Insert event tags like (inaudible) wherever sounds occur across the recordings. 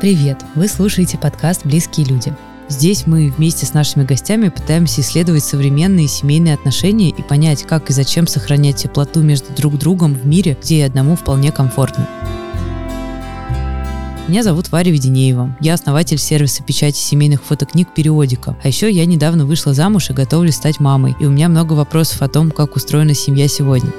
Привет! Вы слушаете подкаст «Близкие люди». Здесь мы вместе с нашими гостями пытаемся исследовать современные семейные отношения и понять, как и зачем сохранять теплоту между друг другом в мире, где и одному вполне комфортно. Меня зовут Варя Веденеева. Я основатель сервиса печати семейных фотокниг «Периодика». А еще я недавно вышла замуж и готовлюсь стать мамой. И у меня много вопросов о том, как устроена семья сегодня.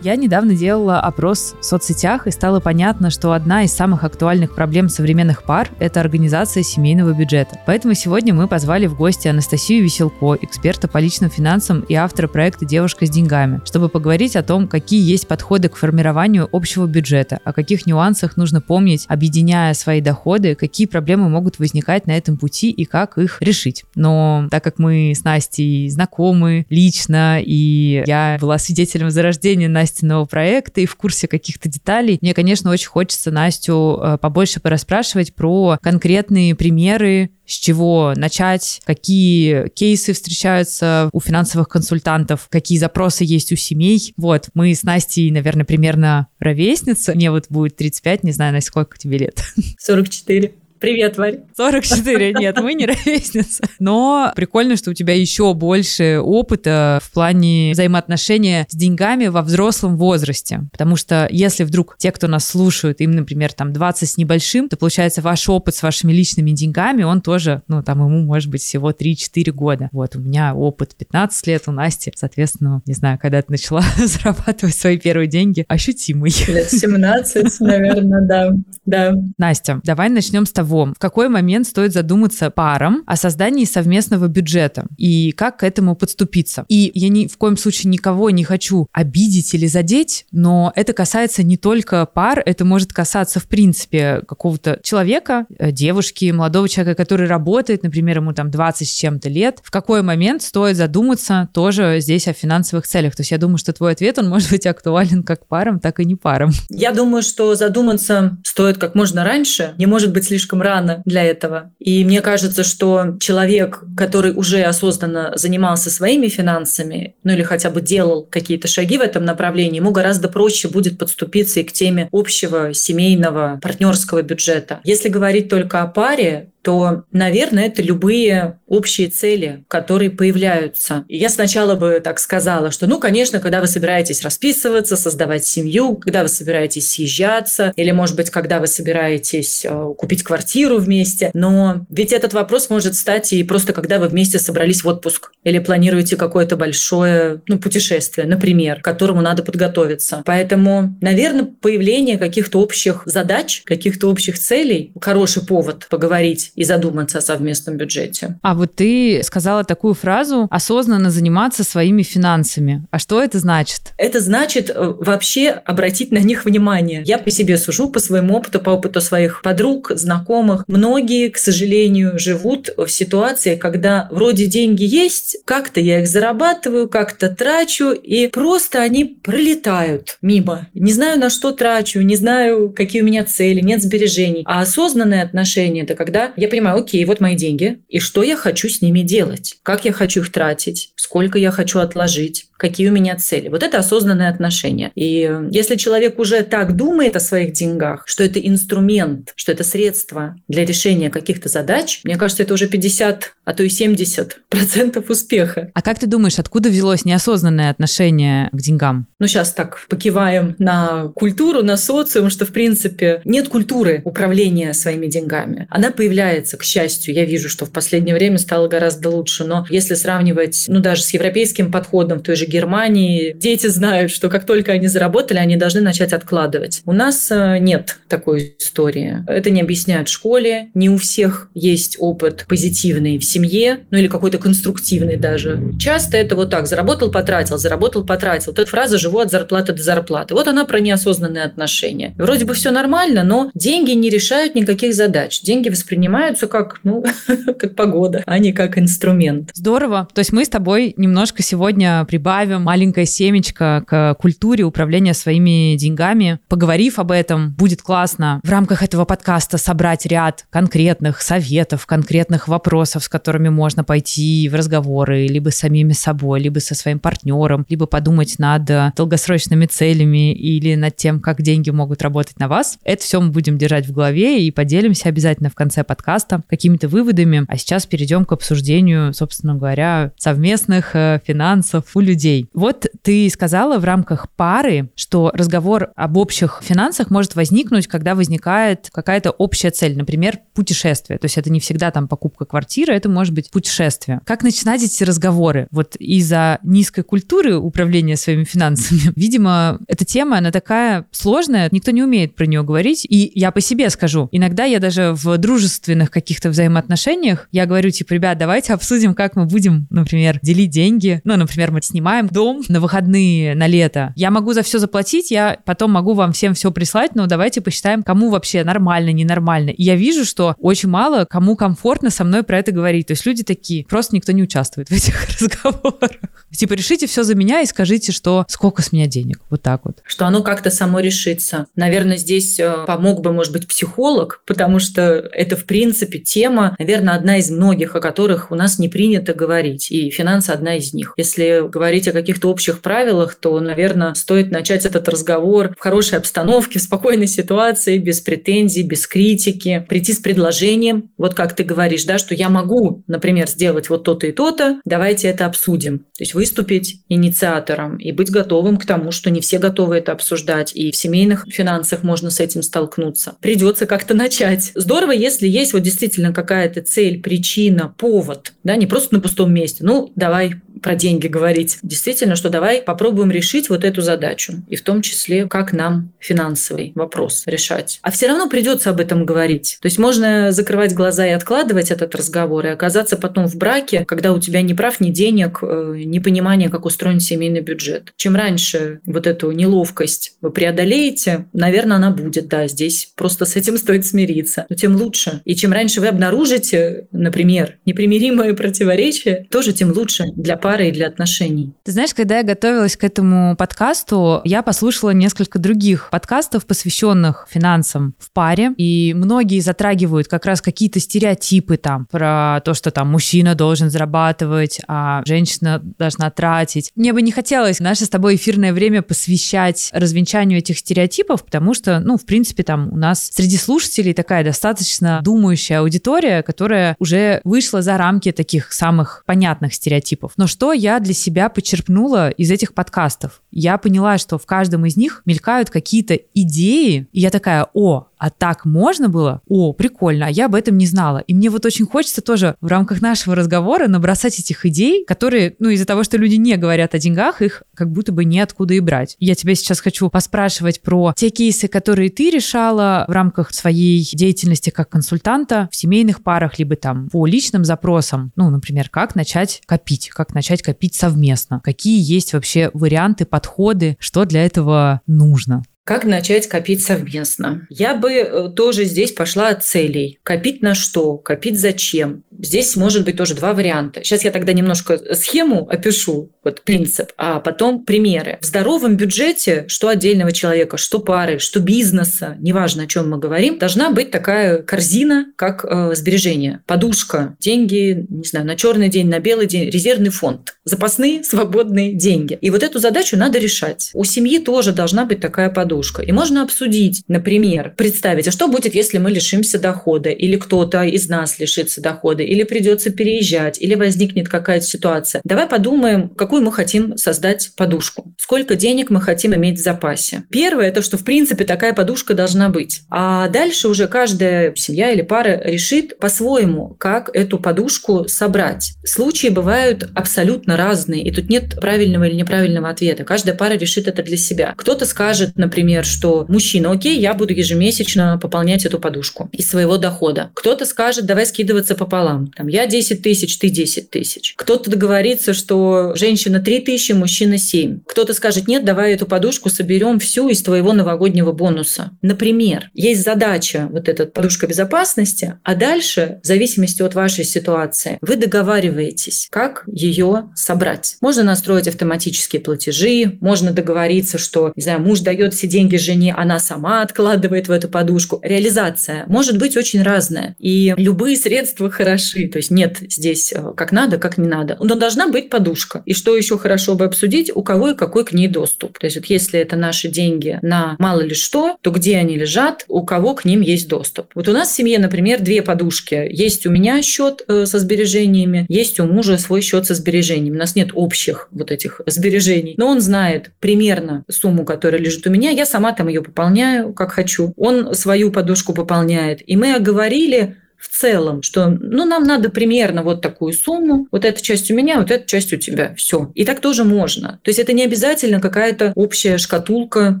Я недавно делала опрос в соцсетях, и стало понятно, что одна из самых актуальных проблем современных пар – это организация семейного бюджета. Поэтому сегодня мы позвали в гости Анастасию Веселко, эксперта по личным финансам и автора проекта «Девушка с деньгами», чтобы поговорить о том, какие есть подходы к формированию общего бюджета, о каких нюансах нужно помнить, объединяя свои доходы, какие проблемы могут возникать на этом пути и как их решить. Но так как мы с Настей знакомы лично, и я была свидетелем зарождения Насти Настиного проекта и в курсе каких-то деталей. Мне, конечно, очень хочется Настю э, побольше порасспрашивать про конкретные примеры, с чего начать, какие кейсы встречаются у финансовых консультантов, какие запросы есть у семей. Вот, мы с Настей, наверное, примерно ровесницы. Мне вот будет 35, не знаю, на сколько тебе лет. 44. Привет, Варь. 44, нет, мы не ровесницы. Но прикольно, что у тебя еще больше опыта в плане взаимоотношения с деньгами во взрослом возрасте. Потому что если вдруг те, кто нас слушают, им, например, там 20 с небольшим, то получается ваш опыт с вашими личными деньгами, он тоже, ну, там ему может быть всего 3-4 года. Вот, у меня опыт 15 лет, у Насти, соответственно, не знаю, когда ты начала (laughs) зарабатывать свои первые деньги, ощутимый. Лет 17, наверное, да. да. Настя, давай начнем с того, того, в какой момент стоит задуматься парам о создании совместного бюджета и как к этому подступиться. И я ни в коем случае никого не хочу обидеть или задеть, но это касается не только пар, это может касаться, в принципе, какого-то человека, э, девушки, молодого человека, который работает, например, ему там 20 с чем-то лет. В какой момент стоит задуматься тоже здесь о финансовых целях? То есть я думаю, что твой ответ, он может быть актуален как парам, так и не парам. Я думаю, что задуматься стоит как можно раньше, не может быть слишком рано для этого. И мне кажется, что человек, который уже осознанно занимался своими финансами, ну или хотя бы делал какие-то шаги в этом направлении, ему гораздо проще будет подступиться и к теме общего семейного партнерского бюджета. Если говорить только о паре, то, наверное, это любые общие цели, которые появляются. И я сначала бы так сказала, что, ну, конечно, когда вы собираетесь расписываться, создавать семью, когда вы собираетесь съезжаться, или, может быть, когда вы собираетесь э, купить квартиру вместе, но ведь этот вопрос может стать и просто когда вы вместе собрались в отпуск или планируете какое-то большое ну, путешествие, например, к которому надо подготовиться. Поэтому, наверное, появление каких-то общих задач, каких-то общих целей – хороший повод поговорить и задуматься о совместном бюджете. А вот ты сказала такую фразу «осознанно заниматься своими финансами». А что это значит? Это значит э, вообще обратить на них внимание. Я по себе сужу, по своему опыту, по опыту своих подруг, знакомых. Многие, к сожалению, живут в ситуации, когда вроде деньги есть, как-то я их зарабатываю, как-то трачу, и просто они пролетают мимо. Не знаю, на что трачу, не знаю, какие у меня цели, нет сбережений. А осознанное отношение – это когда я понимаю, окей, вот мои деньги, и что я хочу с ними делать, как я хочу их тратить, сколько я хочу отложить, какие у меня цели. Вот это осознанное отношение. И если человек уже так думает о своих деньгах, что это инструмент, что это средство для решения каких-то задач, мне кажется, это уже 50, а то и 70 процентов успеха. А как ты думаешь, откуда взялось неосознанное отношение к деньгам? Ну, сейчас так покиваем на культуру, на социум, что, в принципе, нет культуры управления своими деньгами. Она появляется, к счастью. Я вижу, что в последнее время стало гораздо лучше. Но если сравнивать, ну, даже с европейским подходом в той же Германии дети знают, что как только они заработали, они должны начать откладывать. У нас э, нет такой истории. Это не объясняют в школе. Не у всех есть опыт позитивный в семье, ну или какой-то конструктивный даже. Часто это вот так. Заработал, потратил, заработал, потратил. Вот эта фраза «живу от зарплаты до зарплаты». Вот она про неосознанные отношения. Вроде бы все нормально, но деньги не решают никаких задач. Деньги воспринимаются как, ну, (laughs) как погода, а не как инструмент. Здорово. То есть мы с тобой немножко сегодня прибавили прибавим маленькое семечко к культуре управления своими деньгами. Поговорив об этом, будет классно в рамках этого подкаста собрать ряд конкретных советов, конкретных вопросов, с которыми можно пойти в разговоры либо с самими собой, либо со своим партнером, либо подумать над долгосрочными целями или над тем, как деньги могут работать на вас. Это все мы будем держать в голове и поделимся обязательно в конце подкаста какими-то выводами. А сейчас перейдем к обсуждению, собственно говоря, совместных э, финансов у людей. Вот ты сказала в рамках пары, что разговор об общих финансах может возникнуть, когда возникает какая-то общая цель, например, путешествие. То есть это не всегда там покупка квартиры, это может быть путешествие. Как начинать эти разговоры? Вот из-за низкой культуры управления своими финансами, (laughs) видимо, эта тема, она такая сложная, никто не умеет про нее говорить. И я по себе скажу, иногда я даже в дружественных каких-то взаимоотношениях, я говорю, типа, ребят, давайте обсудим, как мы будем, например, делить деньги. Ну, например, мы снимаем дом на выходные, на лето. Я могу за все заплатить, я потом могу вам всем все прислать, но давайте посчитаем, кому вообще нормально, ненормально. И я вижу, что очень мало кому комфортно со мной про это говорить. То есть люди такие, просто никто не участвует в этих (laughs) разговорах. Типа, решите все за меня и скажите, что сколько с меня денег. Вот так вот. Что оно как-то само решится. Наверное, здесь э, помог бы, может быть, психолог, потому что это, в принципе, тема, наверное, одна из многих, о которых у нас не принято говорить. И финансы одна из них. Если говорить о каких-то общих правилах, то, наверное, стоит начать этот разговор в хорошей обстановке, в спокойной ситуации, без претензий, без критики, прийти с предложением, вот как ты говоришь, да, что я могу, например, сделать вот то-то и то-то, давайте это обсудим. То есть выступить инициатором и быть готовым к тому, что не все готовы это обсуждать, и в семейных финансах можно с этим столкнуться. Придется как-то начать. Здорово, если есть вот действительно какая-то цель, причина, повод, да, не просто на пустом месте. Ну, давай про деньги говорить. Действительно, что давай попробуем решить вот эту задачу. И в том числе, как нам финансовый вопрос решать. А все равно придется об этом говорить. То есть можно закрывать глаза и откладывать этот разговор, и оказаться потом в браке, когда у тебя ни прав, ни денег, э, ни понимания, как устроен семейный бюджет. Чем раньше вот эту неловкость вы преодолеете, наверное, она будет, да, здесь просто с этим стоит смириться. Но тем лучше. И чем раньше вы обнаружите, например, непримиримые противоречия, тоже тем лучше для пары пары и для отношений. Ты знаешь, когда я готовилась к этому подкасту, я послушала несколько других подкастов, посвященных финансам в паре, и многие затрагивают как раз какие-то стереотипы там про то, что там мужчина должен зарабатывать, а женщина должна тратить. Мне бы не хотелось наше с тобой эфирное время посвящать развенчанию этих стереотипов, потому что, ну, в принципе, там у нас среди слушателей такая достаточно думающая аудитория, которая уже вышла за рамки таких самых понятных стереотипов. Но что что я для себя почерпнула из этих подкастов? Я поняла, что в каждом из них мелькают какие-то идеи, и я такая, о, а так можно было? О, прикольно, а я об этом не знала. И мне вот очень хочется тоже в рамках нашего разговора набросать этих идей, которые, ну, из-за того, что люди не говорят о деньгах, их как будто бы неоткуда и брать. Я тебя сейчас хочу поспрашивать про те кейсы, которые ты решала в рамках своей деятельности как консультанта в семейных парах, либо там по личным запросам. Ну, например, как начать копить, как начать копить совместно, какие есть вообще варианты, подходы, что для этого нужно. Как начать копить совместно? Я бы э, тоже здесь пошла от целей. Копить на что? Копить зачем? Здесь может быть тоже два варианта. Сейчас я тогда немножко схему опишу, вот принцип, а потом примеры. В здоровом бюджете, что отдельного человека, что пары, что бизнеса, неважно, о чем мы говорим, должна быть такая корзина, как э, сбережение, подушка, деньги, не знаю, на черный день, на белый день, резервный фонд, запасные (laughs) свободные деньги. И вот эту задачу надо решать. У семьи тоже должна быть такая подушка подушка. И можно обсудить, например, представить, а что будет, если мы лишимся дохода, или кто-то из нас лишится дохода, или придется переезжать, или возникнет какая-то ситуация. Давай подумаем, какую мы хотим создать подушку. Сколько денег мы хотим иметь в запасе. Первое, это что, в принципе, такая подушка должна быть. А дальше уже каждая семья или пара решит по-своему, как эту подушку собрать. Случаи бывают абсолютно разные, и тут нет правильного или неправильного ответа. Каждая пара решит это для себя. Кто-то скажет, например, например, что мужчина, окей, я буду ежемесячно пополнять эту подушку из своего дохода. Кто-то скажет, давай скидываться пополам. Там, я 10 тысяч, ты 10 тысяч. Кто-то договорится, что женщина 3 тысячи, мужчина 7. Кто-то скажет, нет, давай эту подушку соберем всю из твоего новогоднего бонуса. Например, есть задача, вот эта подушка безопасности, а дальше, в зависимости от вашей ситуации, вы договариваетесь, как ее собрать. Можно настроить автоматические платежи, можно договориться, что, не знаю, муж дает все деньги жене, она сама откладывает в эту подушку. Реализация может быть очень разная. И любые средства хороши. То есть нет здесь э, как надо, как не надо. Но должна быть подушка. И что еще хорошо бы обсудить, у кого и какой к ней доступ. То есть вот если это наши деньги на мало ли что, то где они лежат, у кого к ним есть доступ. Вот у нас в семье, например, две подушки. Есть у меня счет э, со сбережениями, есть у мужа свой счет со сбережениями. У нас нет общих вот этих сбережений. Но он знает примерно сумму, которая лежит у меня. Я сама там ее пополняю, как хочу. Он свою подушку пополняет. И мы оговорили, в целом, что ну, нам надо примерно вот такую сумму, вот эта часть у меня, вот эта часть у тебя, все. И так тоже можно. То есть это не обязательно какая-то общая шкатулка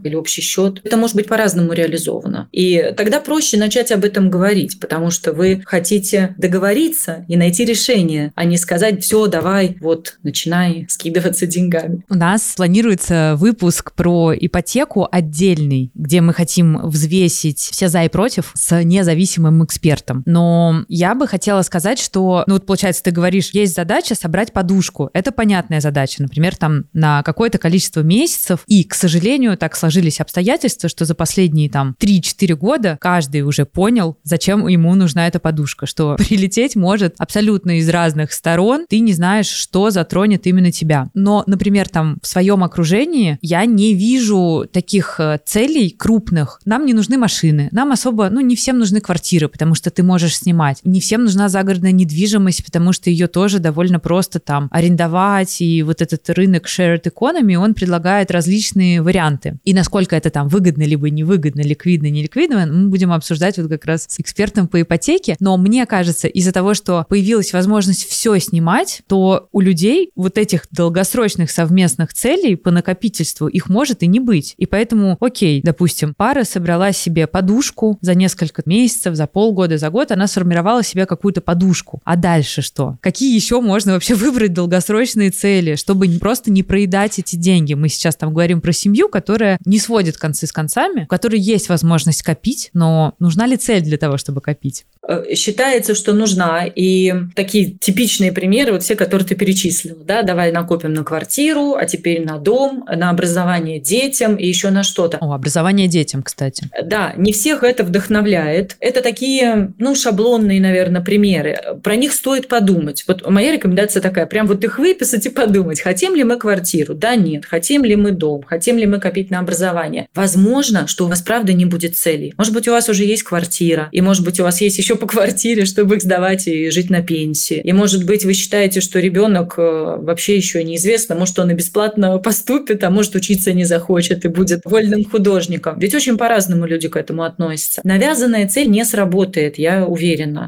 или общий счет. Это может быть по-разному реализовано. И тогда проще начать об этом говорить, потому что вы хотите договориться и найти решение, а не сказать, все, давай, вот, начинай скидываться деньгами. У нас планируется выпуск про ипотеку отдельный, где мы хотим взвесить все за и против с независимым экспертом. Но я бы хотела сказать, что, ну вот получается, ты говоришь, есть задача собрать подушку. Это понятная задача, например, там на какое-то количество месяцев. И, к сожалению, так сложились обстоятельства, что за последние там 3-4 года каждый уже понял, зачем ему нужна эта подушка, что (laughs) прилететь может абсолютно из разных сторон, ты не знаешь, что затронет именно тебя. Но, например, там в своем окружении я не вижу таких э, целей крупных. Нам не нужны машины, нам особо, ну, не всем нужны квартиры, потому что ты можешь снимать. Не всем нужна загородная недвижимость, потому что ее тоже довольно просто там арендовать, и вот этот рынок shared economy, он предлагает различные варианты. И насколько это там выгодно, либо невыгодно, ликвидно, неликвидно, мы будем обсуждать вот как раз с экспертом по ипотеке. Но мне кажется, из-за того, что появилась возможность все снимать, то у людей вот этих долгосрочных совместных целей по накопительству их может и не быть. И поэтому, окей, допустим, пара собрала себе подушку за несколько месяцев, за полгода, за год, она сформировала себе какую-то подушку. А дальше что? Какие еще можно вообще выбрать долгосрочные цели, чтобы просто не проедать эти деньги? Мы сейчас там говорим про семью, которая не сводит концы с концами, у которой есть возможность копить, но нужна ли цель для того, чтобы копить? Э, считается, что нужна. И такие типичные примеры, вот все, которые ты перечислил, да, давай накопим на квартиру, а теперь на дом, на образование детям и еще на что-то. О, образование детям, кстати. Да, не всех это вдохновляет. Это такие, ну, шаблонные, наверное, примеры. Про них стоит подумать. Вот моя рекомендация такая, прям вот их выписать и подумать, хотим ли мы квартиру, да, нет, хотим ли мы дом, хотим ли мы копить на образование. Возможно, что у вас правда не будет целей. Может быть, у вас уже есть квартира, и может быть, у вас есть еще по квартире, чтобы их сдавать и жить на пенсии. И, может быть, вы считаете, что ребенок э, вообще еще неизвестно, может, он и бесплатно поступит, а может, учиться не захочет и будет вольным художником. Ведь очень по-разному люди к этому относятся. Навязанная цель не сработает, я уверена.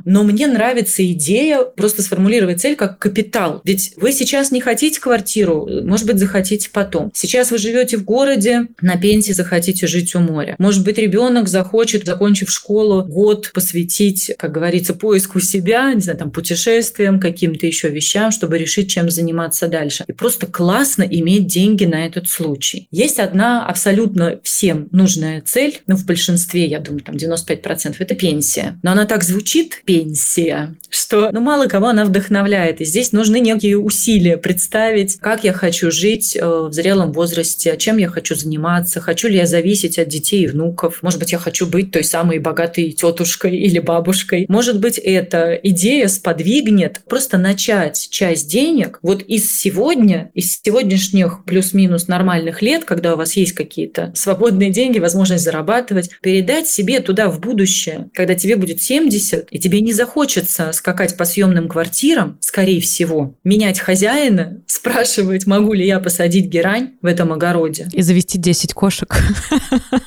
Но мне нравится идея просто сформулировать цель как капитал. Ведь вы сейчас не хотите квартиру, может быть, захотите потом. Сейчас вы живете в городе, на пенсии захотите жить у моря. Может быть, ребенок захочет, закончив школу, год посвятить как говорится, поиску себя, не знаю, там, путешествиям, каким-то еще вещам, чтобы решить, чем заниматься дальше. И просто классно иметь деньги на этот случай. Есть одна абсолютно всем нужная цель, ну, в большинстве, я думаю, там 95%, это пенсия. Но она так звучит, пенсия, что, ну, мало кого она вдохновляет. И здесь нужны некие усилия представить, как я хочу жить э, в зрелом возрасте, чем я хочу заниматься, хочу ли я зависеть от детей и внуков. Может быть, я хочу быть той самой богатой тетушкой или бабушкой. Может быть, эта идея сподвигнет просто начать часть денег вот из сегодня, из сегодняшних плюс-минус нормальных лет, когда у вас есть какие-то свободные деньги, возможность зарабатывать, передать себе туда в будущее, когда тебе будет 70, и тебе не захочется скакать по съемным квартирам, скорее всего, менять хозяина, (laughs) спрашивать, могу ли я посадить герань в этом огороде. И завести 10 кошек. (laughs)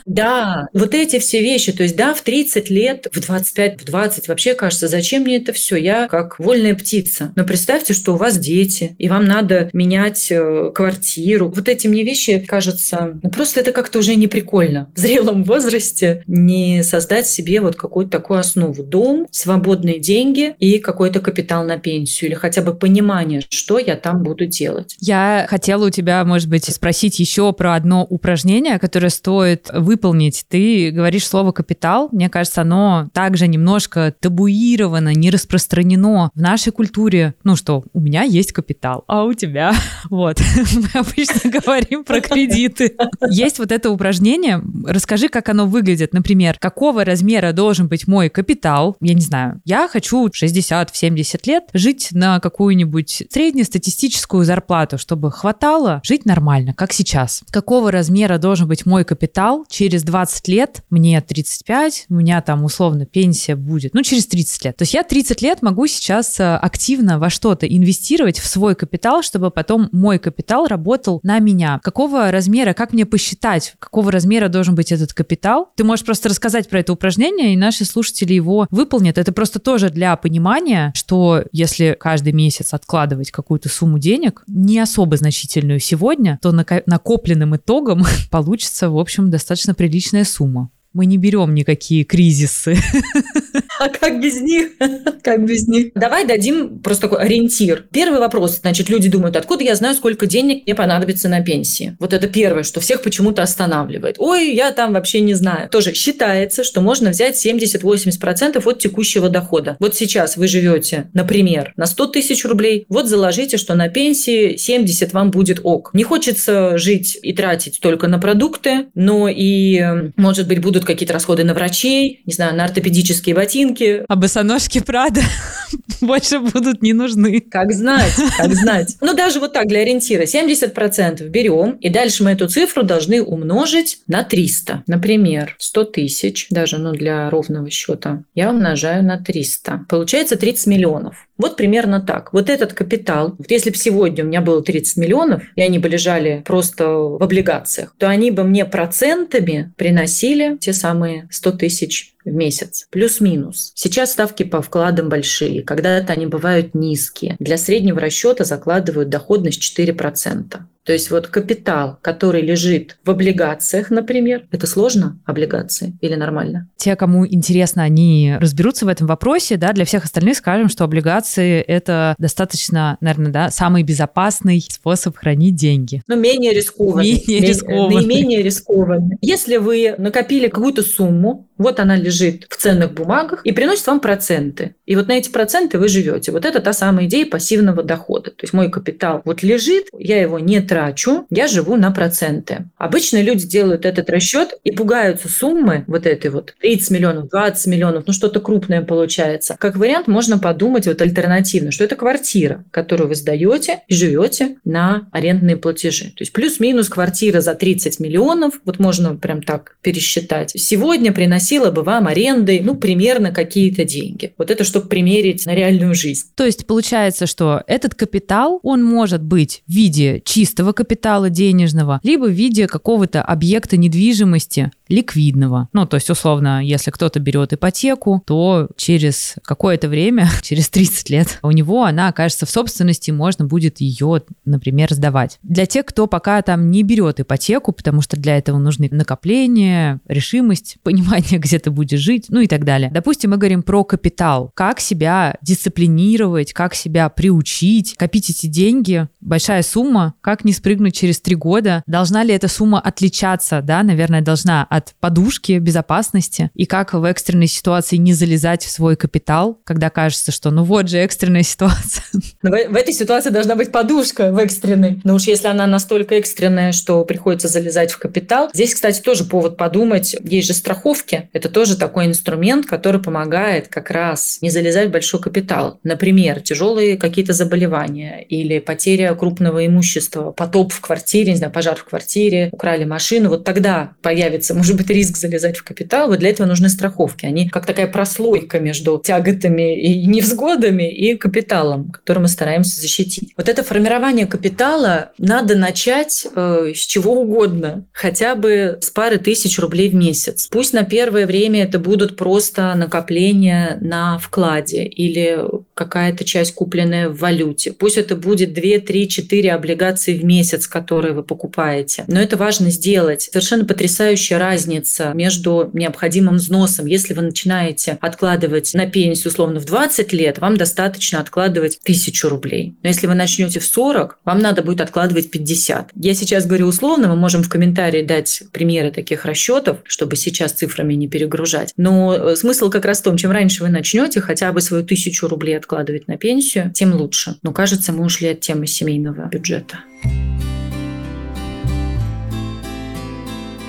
Да, вот эти все вещи. То есть, да, в 30 лет, в 25, в 20 20 вообще кажется, зачем мне это все? Я как вольная птица. Но представьте, что у вас дети, и вам надо менять э, квартиру. Вот эти мне вещи, кажется, ну, просто это как-то уже не прикольно. В зрелом возрасте не создать себе вот какую-то такую основу. Дом, дом, свободные деньги и какой-то капитал на пенсию или хотя бы понимание, что я там буду делать. Я хотела у тебя, может быть, спросить еще про одно упражнение, которое стоит выполнить. Ты говоришь слово «капитал». Мне кажется, оно также немножко табуировано, не распространено в нашей культуре. Ну что, у меня есть капитал, а у тебя? (laughs) Вот. (laughs) Мы обычно говорим про кредиты. Есть вот это упражнение. Расскажи, как оно выглядит. Например, какого размера должен быть мой капитал? Я не знаю. Я хочу 60-70 лет жить на какую-нибудь среднестатистическую зарплату, чтобы хватало жить нормально, как сейчас. Какого размера должен быть мой капитал через 20 лет? Мне 35, у меня там условно пенсия будет, ну, через 30 лет. То есть я 30 лет могу сейчас э, активно во что-то инвестировать в свой капитал, чтобы потом мой капитал работал на меня. Какого размера, как мне посчитать, какого размера должен быть этот капитал? Ты можешь просто рассказать про это упражнение, и наши слушатели его выполнят. Это просто тоже для понимания, что если каждый месяц откладывать какую-то сумму денег, не особо значительную сегодня, то накопленным итогом (laughs) получится, в общем, достаточно приличная сумма мы не берем никакие кризисы. (laughs) А как без них? (laughs) Как без них? Давай дадим просто такой ориентир. Первый вопрос. Значит, люди думают, откуда я знаю, сколько денег мне понадобится на пенсии? Вот это первое, что всех почему-то останавливает. Ой, я там вообще не знаю. Тоже считается, что можно взять 70-80% от текущего дохода. Вот сейчас вы живете, например, на 100 тысяч рублей. Вот заложите, что на пенсии 70 вам будет ок. Не хочется жить и тратить только на продукты, но и, может быть, будут какие-то расходы на врачей, не знаю, на ортопедические ботинки. А босоножки Прада (laughs) больше будут не нужны. Как знать, как знать. Ну, даже вот так, для ориентира, 70% берем, и дальше мы эту цифру должны умножить на 300. Например, 100 тысяч, даже ну, для ровного счета, я умножаю на 300. Получается 30 миллионов. Вот примерно так. Вот этот капитал, если бы сегодня у меня было 30 миллионов, и они бы лежали просто в облигациях, то они бы мне процентами приносили те самые 100 тысяч в месяц, плюс-минус. Сейчас ставки по вкладам большие, когда-то они бывают низкие. Для среднего расчета закладывают доходность 4%. То есть вот капитал, который лежит в облигациях, например, это сложно, облигации, или нормально? Те, кому интересно, они разберутся в этом вопросе, да, для всех остальных скажем, что облигации – это достаточно, наверное, да, самый безопасный способ хранить деньги. Но менее рискованный. Менее рискованный. Наименее рискованный. Если вы накопили какую-то сумму, вот она лежит в ценных бумагах и приносит вам проценты. И вот на эти проценты вы живете. Вот это та самая идея пассивного дохода. То есть мой капитал вот лежит, я его не трачу, я живу на проценты. Обычно люди делают этот расчет и пугаются суммы вот этой вот 30 миллионов, 20 миллионов, ну что-то крупное получается. Как вариант можно подумать вот альтернативно, что это квартира, которую вы сдаете и живете на арендные платежи. То есть плюс-минус квартира за 30 миллионов, вот можно прям так пересчитать. Сегодня приносить приносила бы вам арендой, ну, примерно какие-то деньги. Вот это чтобы примерить на реальную жизнь. То есть получается, что этот капитал, он может быть в виде чистого капитала денежного, либо в виде какого-то объекта недвижимости, ликвидного. Ну, то есть, условно, если кто-то берет ипотеку, то через какое-то время, (laughs) через 30 лет, у него она окажется в собственности, можно будет ее, например, сдавать. Для тех, кто пока там не берет ипотеку, потому что для этого нужны накопления, решимость, (laughs) понимание, где ты будешь жить, ну и так далее. Допустим, мы говорим про капитал. Как себя дисциплинировать, как себя приучить, копить эти деньги. Большая сумма, как не спрыгнуть через три года. Должна ли эта сумма отличаться? Да, наверное, должна от подушки безопасности и как в экстренной ситуации не залезать в свой капитал, когда кажется, что ну вот же экстренная ситуация. (laughs) Но в, в этой ситуации должна быть подушка в экстренной. Но уж если она настолько экстренная, что приходится залезать в капитал. Здесь, кстати, тоже повод подумать. Есть же страховки. Это тоже такой инструмент, который помогает как раз не залезать в большой капитал. Например, тяжелые какие-то заболевания или потеря крупного имущества, потоп в квартире, не знаю, пожар в квартире, украли машину. Вот тогда появится, может быть риск залезать в капитал, вот для этого нужны страховки. Они как такая прослойка между тяготами и невзгодами и капиталом, которым мы стараемся защитить. Вот это формирование капитала надо начать э, с чего угодно, хотя бы с пары тысяч рублей в месяц. Пусть на первое время это будут просто накопления на вкладе или какая-то часть купленная в валюте. Пусть это будет 2, 3, 4 облигации в месяц, которые вы покупаете. Но это важно сделать. Совершенно потрясающая разница между необходимым взносом. Если вы начинаете откладывать на пенсию условно в 20 лет, вам достаточно откладывать тысячу рублей. Но если вы начнете в 40, вам надо будет откладывать 50. Я сейчас говорю условно, мы можем в комментарии дать примеры таких расчетов, чтобы сейчас цифрами не перегружать. Но э, смысл как раз в том, чем раньше вы начнете хотя бы свою тысячу рублей откладывать на пенсию, тем лучше. Но кажется, мы ушли от темы семейного бюджета.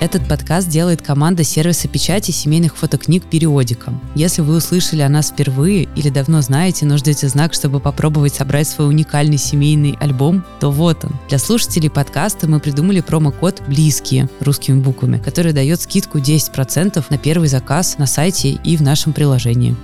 Этот подкаст делает команда сервиса печати семейных фотокниг «Периодика». Если вы услышали о нас впервые или давно знаете, но ждете знак, чтобы попробовать собрать свой уникальный семейный альбом, то вот он. Для слушателей подкаста мы придумали промокод «Близкие» русскими буквами, который дает скидку 10% на первый заказ на сайте и в нашем приложении.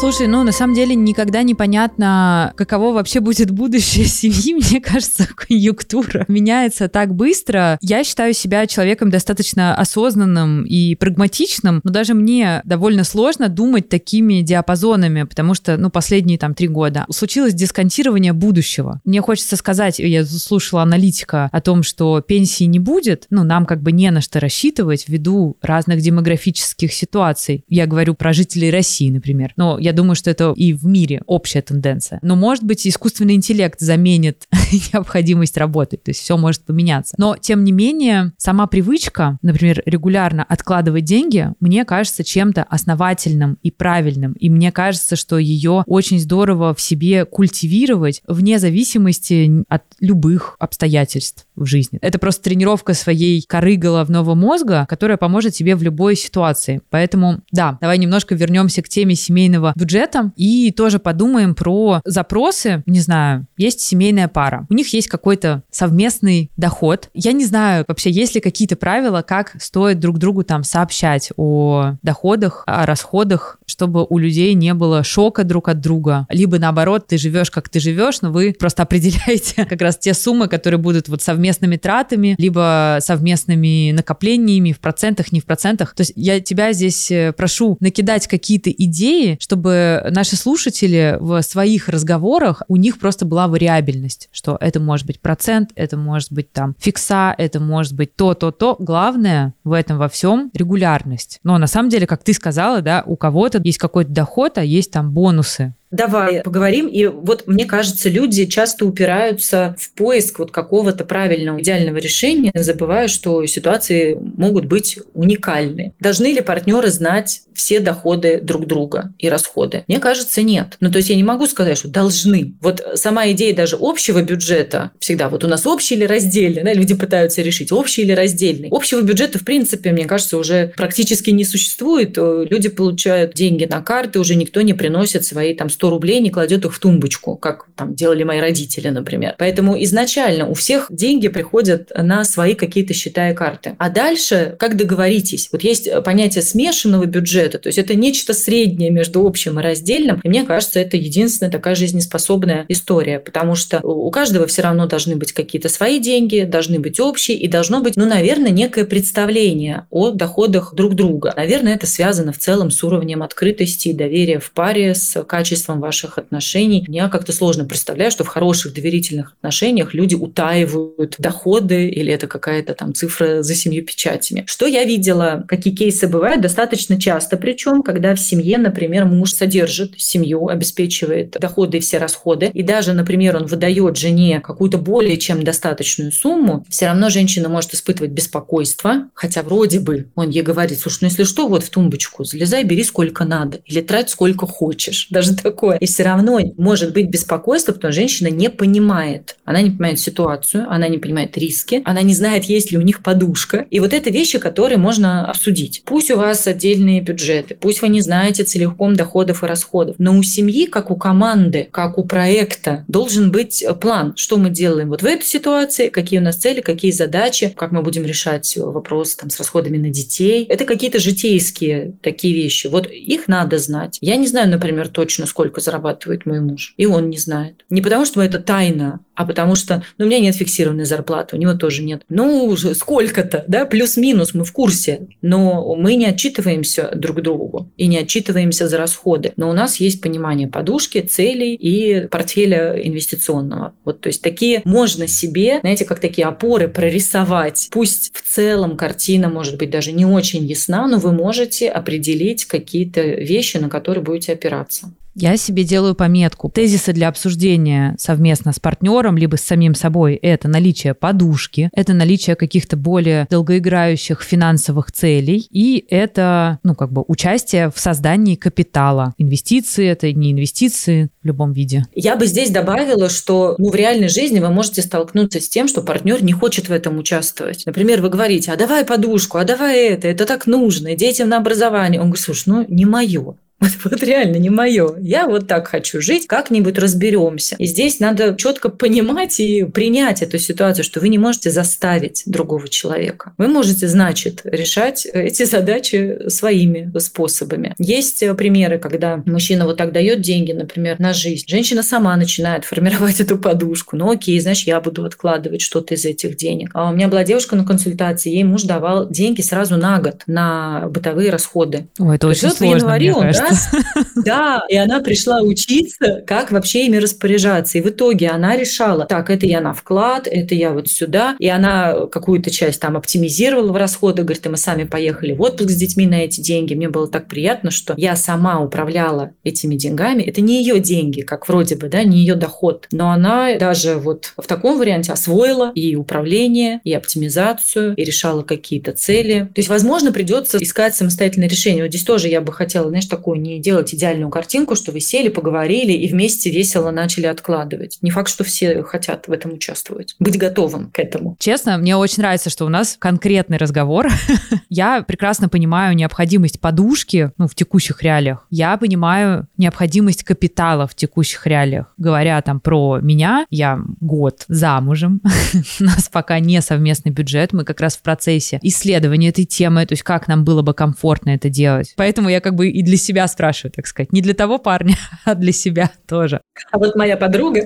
Слушай, ну на самом деле никогда непонятно, каково вообще будет будущее (laughs) семьи. Мне кажется, конъюнктура меняется так быстро. Я считаю себя человеком достаточно осознанным и прагматичным, но даже мне довольно сложно думать такими диапазонами, потому что, ну, последние там три года случилось дисконтирование будущего. Мне хочется сказать, я слушала аналитика о том, что пенсии не будет, ну, нам как бы не на что рассчитывать ввиду разных демографических ситуаций. Я говорю про жителей России, например. Но я думаю, что это и в мире общая тенденция. Но, может быть, искусственный интеллект заменит (laughs) необходимость работы. То есть все может поменяться. Но, тем не менее, сама привычка, например, регулярно откладывать деньги, мне кажется чем-то основательным и правильным. И мне кажется, что ее очень здорово в себе культивировать вне зависимости от любых обстоятельств в жизни. Это просто тренировка своей коры головного мозга, которая поможет тебе в любой ситуации. Поэтому, да, давай немножко вернемся к теме семейного бюджета и тоже подумаем про запросы. Не знаю, есть семейная пара, у них есть какой-то совместный доход. Я не знаю, вообще есть ли какие-то правила, как стоит друг другу там сообщать о доходах, о расходах, чтобы у людей не было шока друг от друга. Либо наоборот, ты живешь, как ты живешь, но вы просто определяете (laughs) как раз те суммы, которые будут вот совместными тратами, либо совместными накоплениями в процентах, не в процентах. То есть я тебя здесь э, прошу накидать какие-то идеи, чтобы наши слушатели в своих разговорах, у них просто была вариабельность, что это может быть процент, это может быть там фикса, это может быть то, то, то. Главное в этом во всем регулярность. Но на самом деле, как ты сказала, да, у кого-то есть какой-то доход, а есть там бонусы. Давай поговорим. И вот мне кажется, люди часто упираются в поиск вот какого-то правильного, идеального решения, забывая, что ситуации могут быть уникальны. Должны ли партнеры знать все доходы друг друга и расходы? Мне кажется, нет. Ну, то есть я не могу сказать, что должны. Вот сама идея даже общего бюджета всегда, вот у нас общий или раздельный, да, люди пытаются решить, общий или раздельный. Общего бюджета, в принципе, мне кажется, уже практически не существует. Люди получают деньги на карты, уже никто не приносит свои там 100 рублей не кладет их в тумбочку, как там делали мои родители, например. Поэтому изначально у всех деньги приходят на свои какие-то счета и карты. А дальше, как договоритесь? Вот есть понятие смешанного бюджета, то есть это нечто среднее между общим и раздельным. И мне кажется, это единственная такая жизнеспособная история, потому что у каждого все равно должны быть какие-то свои деньги, должны быть общие, и должно быть, ну, наверное, некое представление о доходах друг друга. Наверное, это связано в целом с уровнем открытости и доверия в паре, с качеством качеством ваших отношений. Я как-то сложно представляю, что в хороших доверительных отношениях люди утаивают доходы или это какая-то там цифра за семью печатями. Что я видела, какие кейсы бывают достаточно часто, причем, когда в семье, например, муж содержит семью, обеспечивает доходы и все расходы, и даже, например, он выдает жене какую-то более чем достаточную сумму, все равно женщина может испытывать беспокойство, хотя вроде бы он ей говорит, слушай, ну если что, вот в тумбочку залезай, бери сколько надо, или трать сколько хочешь. Даже так такое. И все равно может быть беспокойство, потому что женщина не понимает. Она не понимает ситуацию, она не понимает риски, она не знает, есть ли у них подушка. И вот это вещи, которые можно обсудить. Пусть у вас отдельные бюджеты, пусть вы не знаете целиком доходов и расходов, но у семьи, как у команды, как у проекта, должен быть план, что мы делаем вот в этой ситуации, какие у нас цели, какие задачи, как мы будем решать вопрос там, с расходами на детей. Это какие-то житейские такие вещи. Вот их надо знать. Я не знаю, например, точно, сколько зарабатывает мой муж. И он не знает. Не потому, что это тайна, а потому что ну, у меня нет фиксированной зарплаты, у него тоже нет. Ну, сколько-то, да, плюс-минус, мы в курсе. Но мы не отчитываемся друг другу и не отчитываемся за расходы. Но у нас есть понимание подушки, целей и портфеля инвестиционного. Вот, то есть такие можно себе, знаете, как такие опоры прорисовать. Пусть в целом картина может быть даже не очень ясна, но вы можете определить какие-то вещи, на которые будете опираться. Я себе делаю пометку. Тезисы для обсуждения совместно с партнером, либо с самим собой, это наличие подушки, это наличие каких-то более долгоиграющих финансовых целей, и это, ну, как бы, участие в создании капитала. Инвестиции — это не инвестиции в любом виде. Я бы здесь добавила, что ну, в реальной жизни вы можете столкнуться с тем, что партнер не хочет в этом участвовать. Например, вы говорите, а давай подушку, а давай это, это так нужно, детям на образование. Он говорит, слушай, ну, не мое. (laughs) Вот, вот реально не мое. Я вот так хочу жить, как-нибудь разберемся. И здесь надо четко понимать и принять эту ситуацию, что вы не можете заставить другого человека. Вы можете, значит, решать эти задачи своими способами. Есть примеры, когда мужчина вот так дает деньги, например, на жизнь. Женщина сама начинает формировать (laughs) эту подушку. Ну окей, знаешь, я буду откладывать что-то из этих денег. А у меня была девушка на консультации, ей муж давал деньги сразу на год на бытовые расходы. Ой, это очень сложно, январе мне кажется раз, (laughs) да, и она пришла учиться, как вообще ими распоряжаться. И в итоге она решала, так, это я на вклад, это я вот сюда. И она какую-то часть там оптимизировала в расходы, говорит, и мы сами поехали в отпуск с детьми на эти деньги. Мне было так приятно, что я сама управляла этими деньгами. Это не ее деньги, как вроде бы, да, не ее доход. Но она даже вот в таком варианте освоила и управление, и оптимизацию, и решала какие-то цели. То есть, возможно, придется искать самостоятельное решение. Вот здесь тоже я бы хотела, знаешь, такую не делать идеальную картинку, что вы сели, поговорили и вместе весело начали откладывать. Не факт, что все хотят в этом участвовать. Быть готовым к этому. Честно, мне очень нравится, что у нас конкретный разговор. (laughs) Я прекрасно понимаю необходимость подушки ну, в текущих реалиях. Я понимаю необходимость капитала в текущих реалиях. Говоря там про меня, я год замужем, (laughs) у нас пока не совместный бюджет, мы как раз в процессе исследования этой темы, то есть как нам было бы комфортно это делать. Поэтому я как бы и для себя спрашиваю, так сказать. Не для того парня, (laughs) а для себя тоже. А вот моя подруга.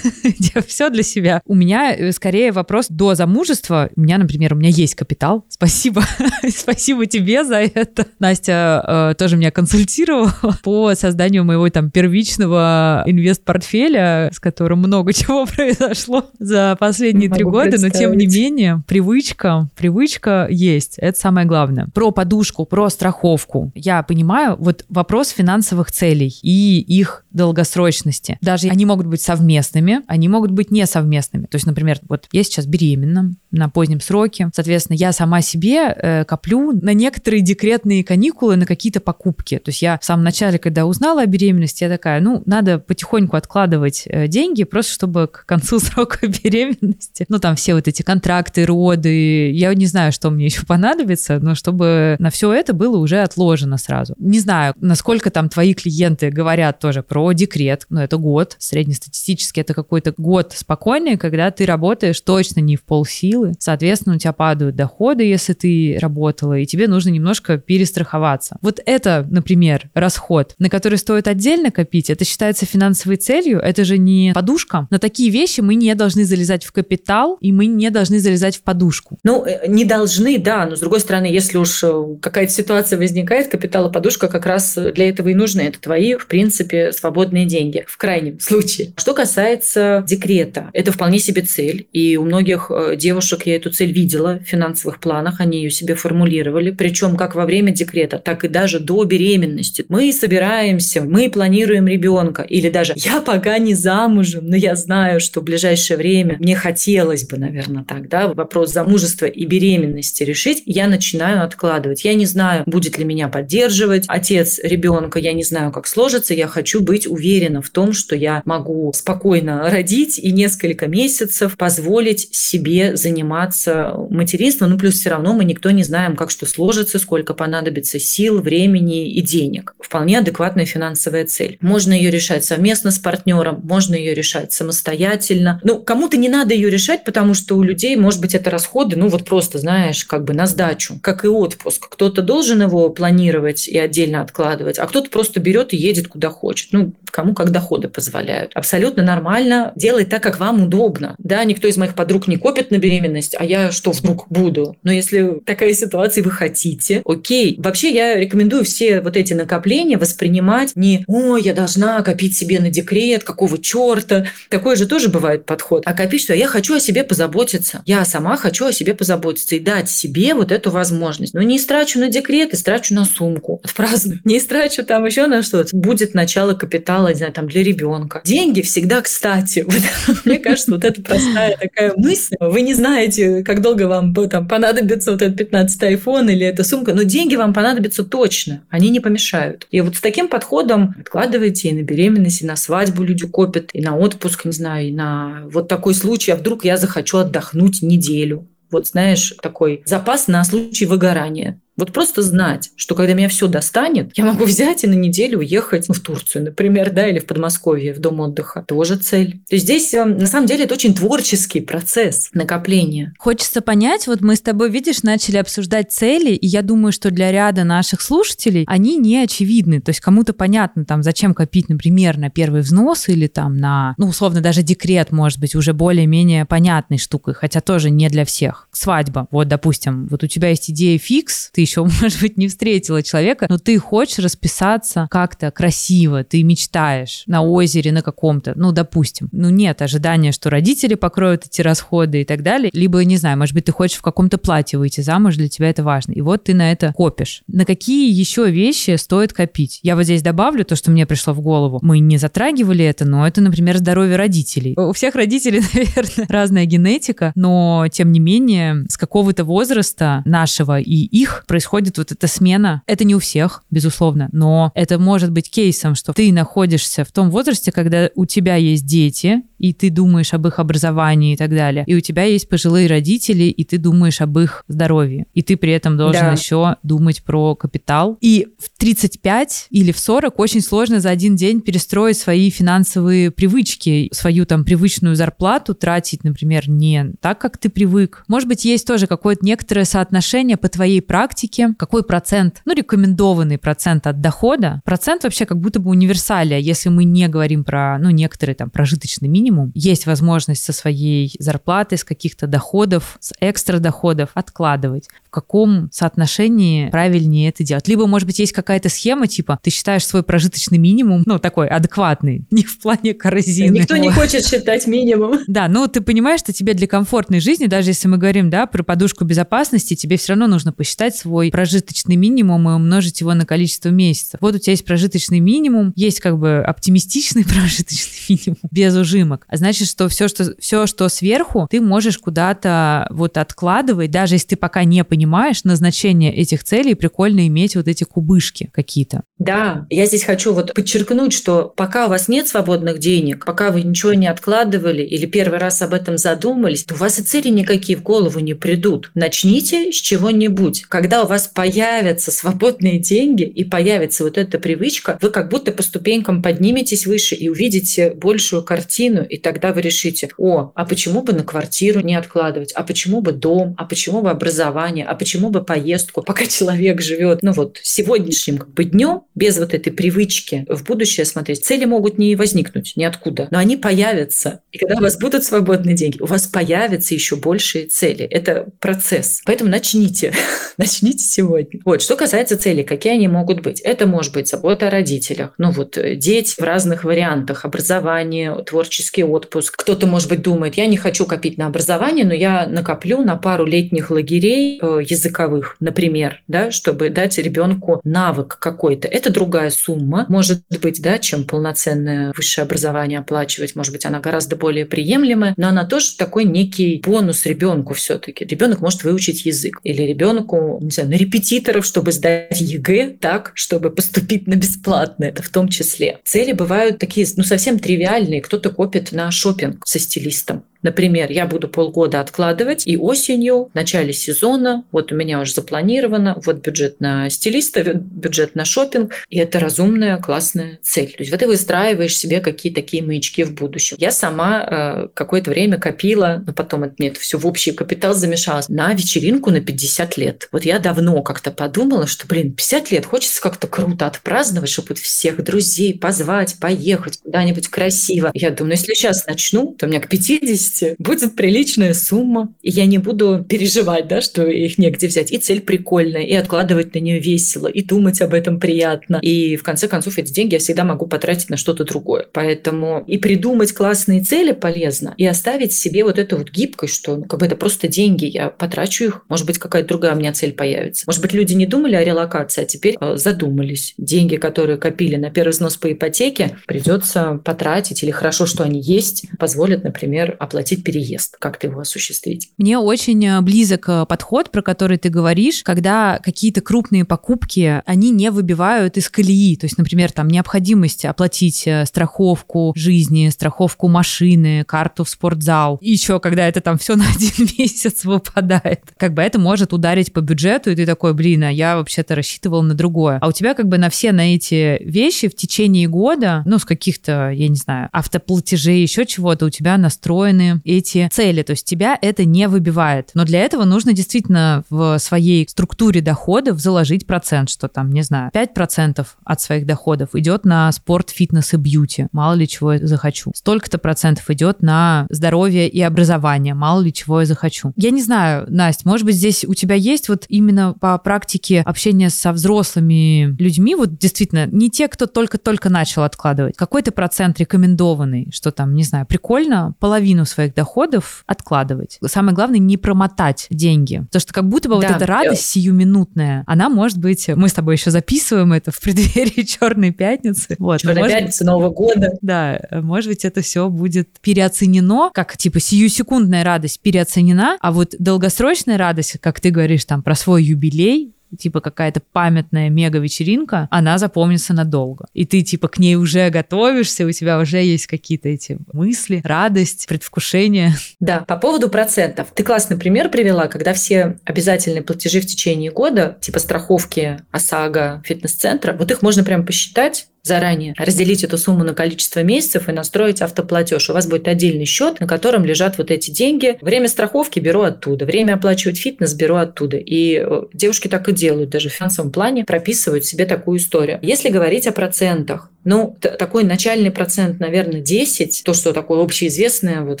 (laughs) Все для себя. У меня э, скорее вопрос до замужества. У меня, например, у меня есть капитал. Спасибо. (laughs) Спасибо тебе за это. Настя э, тоже меня консультировала по созданию моего там первичного инвест-портфеля, с которым много чего произошло за последние три года, но тем не менее привычка, привычка есть. Это самое главное. Про подушку, про страховку. Я понимаю, вот вопрос вопрос финансовых целей и их долгосрочности. Даже они могут быть совместными, они могут быть не совместными. То есть, например, вот я сейчас беременна на позднем сроке, соответственно, я сама себе э, коплю на некоторые декретные каникулы, на какие-то покупки. То есть я в самом начале, когда узнала о беременности, я такая, ну, надо потихоньку откладывать э, деньги, просто чтобы к концу (laughs) срока беременности, ну, там все вот эти контракты, роды, я не знаю, что мне еще понадобится, но чтобы на все это было уже отложено сразу. Не знаю, насколько насколько там твои клиенты говорят тоже про декрет, ну, это год, среднестатистически это какой-то год спокойный, когда ты работаешь точно не в полсилы, соответственно, у тебя падают доходы, если ты работала, и тебе нужно немножко перестраховаться. Вот это, например, расход, на который стоит отдельно копить, это считается финансовой целью, это же не подушка. На такие вещи мы не должны залезать в капитал, и мы не должны залезать в подушку. Ну, э, не должны, да, но с другой стороны, если уж э, какая-то ситуация возникает, капитал и подушка как раз для этого и нужны. Это твои, в принципе, свободные деньги, в крайнем случае. Что касается декрета, это вполне себе цель. И у многих э, девушек я эту цель видела в финансовых планах, они ее себе формулировали. Причем как во время декрета, так и даже до беременности. Мы собираемся, мы планируем ребенка. Или даже я пока не замужем, но я знаю, что в ближайшее время мне хотелось бы, наверное, так, да, вопрос замужества и беременности решить, я начинаю откладывать. Я не знаю, будет ли меня поддерживать отец ребенка, я не знаю, как сложится, я хочу быть уверена в том, что я могу спокойно родить и несколько месяцев позволить себе заниматься материнством. Ну, плюс все равно мы никто не знаем, как что сложится, сколько понадобится сил, времени и денег. Вполне адекватная финансовая цель. Можно ее решать совместно с партнером, можно ее решать самостоятельно. Ну, кому-то не надо ее решать, потому что у людей, может быть, это расходы, ну, вот просто, знаешь, как бы на сдачу, как и отпуск. Кто-то должен его планировать и отдельно откладывать, а кто-то просто берет и едет куда хочет. Ну, кому как доходы позволяют. Абсолютно нормально. Делай так, как вам удобно. Да, никто из моих подруг не копит на беременность, а я что вдруг буду? Но если такая ситуация вы хотите, окей. Вообще я рекомендую все вот эти накопления воспринимать не «О, я должна копить себе на декрет, какого черта?» Такое же тоже бывает подход. А копить, что я хочу о себе позаботиться. Я сама хочу о себе позаботиться и дать себе вот эту возможность. Но не истрачу на декрет, истрачу на сумку. Отпраздную. Не истрачу там еще на что-то. Будет начало капитала, не знаю, там для ребенка. Деньги всегда кстати. (laughs) Мне кажется, вот это простая такая мысль. Вы не знаете, как долго вам там понадобится вот этот 15 iPhone или эта сумка, но деньги вам понадобятся точно. Они не помешают. И вот с таким подходом откладывайте и на беременность, и на свадьбу люди копят, и на отпуск, не знаю, и на вот такой случай, а вдруг я захочу отдохнуть неделю. Вот знаешь, такой запас на случай выгорания. Вот просто знать, что когда меня все достанет, я могу взять и на неделю уехать в Турцию, например, да, или в Подмосковье, в дом отдыха. Тоже цель. То есть здесь, эм, на самом деле, это очень творческий процесс накопления. Хочется понять, вот мы с тобой, видишь, начали обсуждать цели, и я думаю, что для ряда наших слушателей они не очевидны. То есть кому-то понятно, там, зачем копить, например, на первый взнос или там на, ну, условно, даже декрет, может быть, уже более-менее понятной штукой, хотя тоже не для всех. Свадьба. Вот, допустим, вот у тебя есть идея фикс, ты еще, (laughs) может быть, не встретила человека, но ты хочешь расписаться как-то красиво, ты мечтаешь на озере на каком-то, ну, допустим. Ну, нет ожидания, что родители покроют эти расходы и так далее. Либо, не знаю, может быть, ты хочешь в каком-то платье выйти замуж, для тебя это важно. И вот ты на это копишь. На какие еще вещи стоит копить? Я вот здесь добавлю то, что мне пришло в голову. Мы не затрагивали это, но это, например, здоровье родителей. У всех родителей, (laughs) наверное, разная генетика, но, тем не менее, с какого-то возраста нашего и их происходит вот эта смена. Это не у всех, безусловно, но это может быть кейсом, что ты находишься в том возрасте, когда у тебя есть дети, и ты думаешь об их образовании и так далее. И у тебя есть пожилые родители, и ты думаешь об их здоровье. И ты при этом должен да. еще думать про капитал. И в 35 или в 40 очень сложно за один день перестроить свои финансовые привычки, свою там привычную зарплату тратить, например, не так, как ты привык. Может быть, есть тоже какое-то некоторое соотношение по твоей практике, какой процент, ну, рекомендованный процент от дохода. Процент вообще как будто бы универсалия, если мы не говорим про, ну, некоторые там прожиточный минимум, минимум, есть возможность со своей зарплаты, с каких-то доходов, с экстра доходов откладывать. В каком соотношении правильнее это делать? Либо, может быть, есть какая-то схема, типа, ты считаешь свой прожиточный минимум, ну, такой адекватный, (laughs) не в плане корзины. Никто не хочет считать минимум. (laughs) Да, но ты понимаешь, что тебе для комфортной жизни, даже если мы говорим, да, про подушку безопасности, тебе все равно нужно посчитать свой прожиточный минимум и умножить его на количество месяцев. Вот у тебя есть прожиточный минимум, есть как бы оптимистичный (laughs) прожиточный минимум без ужимок, ребенок. А значит, что все, что, все, что сверху, ты можешь куда-то вот откладывать, даже если ты пока не понимаешь назначение этих целей, прикольно иметь вот эти кубышки какие-то. Да, я здесь хочу вот подчеркнуть, что пока у вас нет свободных денег, пока вы ничего не откладывали или первый раз об этом задумались, то у вас и цели никакие в голову не придут. Начните с чего-нибудь. Когда у вас появятся свободные деньги и появится вот эта привычка, вы как будто по ступенькам подниметесь выше и увидите большую картину, и тогда вы решите, о, а почему бы на квартиру не откладывать, а почему бы дом, а почему бы образование, а почему бы поездку, (laughs) пока человек живет, ну вот, сегодняшним как бы днем, без вот этой привычки в будущее смотреть, цели могут не возникнуть ниоткуда, но они появятся. И когда у вас будут свободные деньги, у вас появятся еще большие цели. Это процесс. Поэтому начните. (laughs) начните сегодня. Вот, что касается целей, какие они могут быть? Это может быть забота о родителях. Ну вот, дети в разных вариантах. Образование, творческие студенческий отпуск. Кто-то, может быть, думает, я не хочу копить на образование, но я накоплю на пару летних лагерей э, языковых, например, да, чтобы дать ребенку навык какой-то. Это другая сумма, может быть, да, чем полноценное высшее образование оплачивать. Может быть, она гораздо более приемлемая, но она тоже такой некий бонус ребенку все-таки. Ребенок может выучить язык. Или ребенку, не знаю, на репетиторов, чтобы сдать ЕГЭ так, чтобы поступить на бесплатно. Это в том числе. Цели бывают такие, ну, совсем тривиальные. Кто-то копит на шопинг со стилистом. Например, я буду полгода откладывать, и осенью, в начале сезона, вот у меня уже запланировано, вот бюджет на стилиста, (laughs) бюджет на шопинг, и это разумная, классная цель. То есть вот ты выстраиваешь себе какие такие маячки в будущем. Я сама э, какое-то время копила, но потом это, мне это все в общий капитал замешалось, на вечеринку на 50 лет. Вот я давно как-то подумала, что, блин, 50 лет хочется как-то круто отпраздновать, чтобы всех друзей позвать, поехать куда-нибудь красиво. Я думаю, если сейчас начну, то у меня к 50 месте будет приличная сумма, и я не буду переживать, да, что их негде взять. И цель прикольная, и откладывать на нее весело, и думать об этом приятно. И в конце концов эти деньги я всегда могу потратить на что-то другое. Поэтому и придумать классные цели полезно, и оставить себе вот эту вот гибкость, что ну, как бы это просто деньги, я потрачу их, может быть, какая-то другая у меня цель появится. Может быть, люди не думали о релокации, а теперь э, задумались. Деньги, которые копили на первый взнос по ипотеке, придется потратить, или хорошо, что они есть, позволят, например, оплатить оплатить переезд, как-то его осуществить. Мне очень э, близок э, подход, про который ты говоришь, когда какие-то крупные покупки, они не выбивают из колеи. То есть, например, там необходимость оплатить э, страховку жизни, страховку машины, карту в спортзал. И еще, когда это там все (laughs) на один месяц выпадает. Как бы это может ударить по бюджету, и ты такой, блин, а я вообще-то рассчитывал на другое. А у тебя как бы на все на эти вещи в течение года, ну, с каких-то, я не знаю, автоплатежей, еще чего-то, у тебя настроены эти цели. То есть тебя это не выбивает. Но для этого нужно действительно в своей структуре доходов заложить процент, что там, не знаю, 5% от своих доходов идет на спорт, фитнес и бьюти. Мало ли чего я захочу. Столько-то процентов идет на здоровье и образование. Мало ли чего я захочу. Я не знаю, Настя, может быть, здесь у тебя есть вот именно по практике общения со взрослыми людьми, вот действительно, не те, кто только-только начал откладывать, какой-то процент рекомендованный, что там, не знаю, прикольно половину своей своих доходов откладывать. Самое главное, не промотать деньги. Потому что как будто бы да, вот эта радость сиюминутная, она может быть... Мы с тобой еще записываем это в преддверии (laughs) Черной пятницы. Вот. Черной пятницы, Нового года. Да, может быть, это все будет переоценено, как типа сиюсекундная радость переоценена, а вот долгосрочная радость, как ты говоришь там про свой юбилей, типа какая-то памятная мега-вечеринка, она запомнится надолго. И ты типа к ней уже готовишься, у тебя уже есть какие-то эти мысли, радость, предвкушение. Да, по поводу процентов. Ты классный пример привела, когда все обязательные платежи в течение года, типа страховки ОСАГО, фитнес-центра, вот их можно прям посчитать, заранее разделить эту сумму на количество месяцев и настроить автоплатеж. У вас будет отдельный счет, на котором лежат вот эти деньги. Время страховки беру оттуда, время оплачивать фитнес беру оттуда. И э, девушки так и делают, даже в финансовом плане прописывают себе такую историю. Если говорить о процентах, ну, такой начальный процент, наверное, 10, то, что такое общеизвестное, вот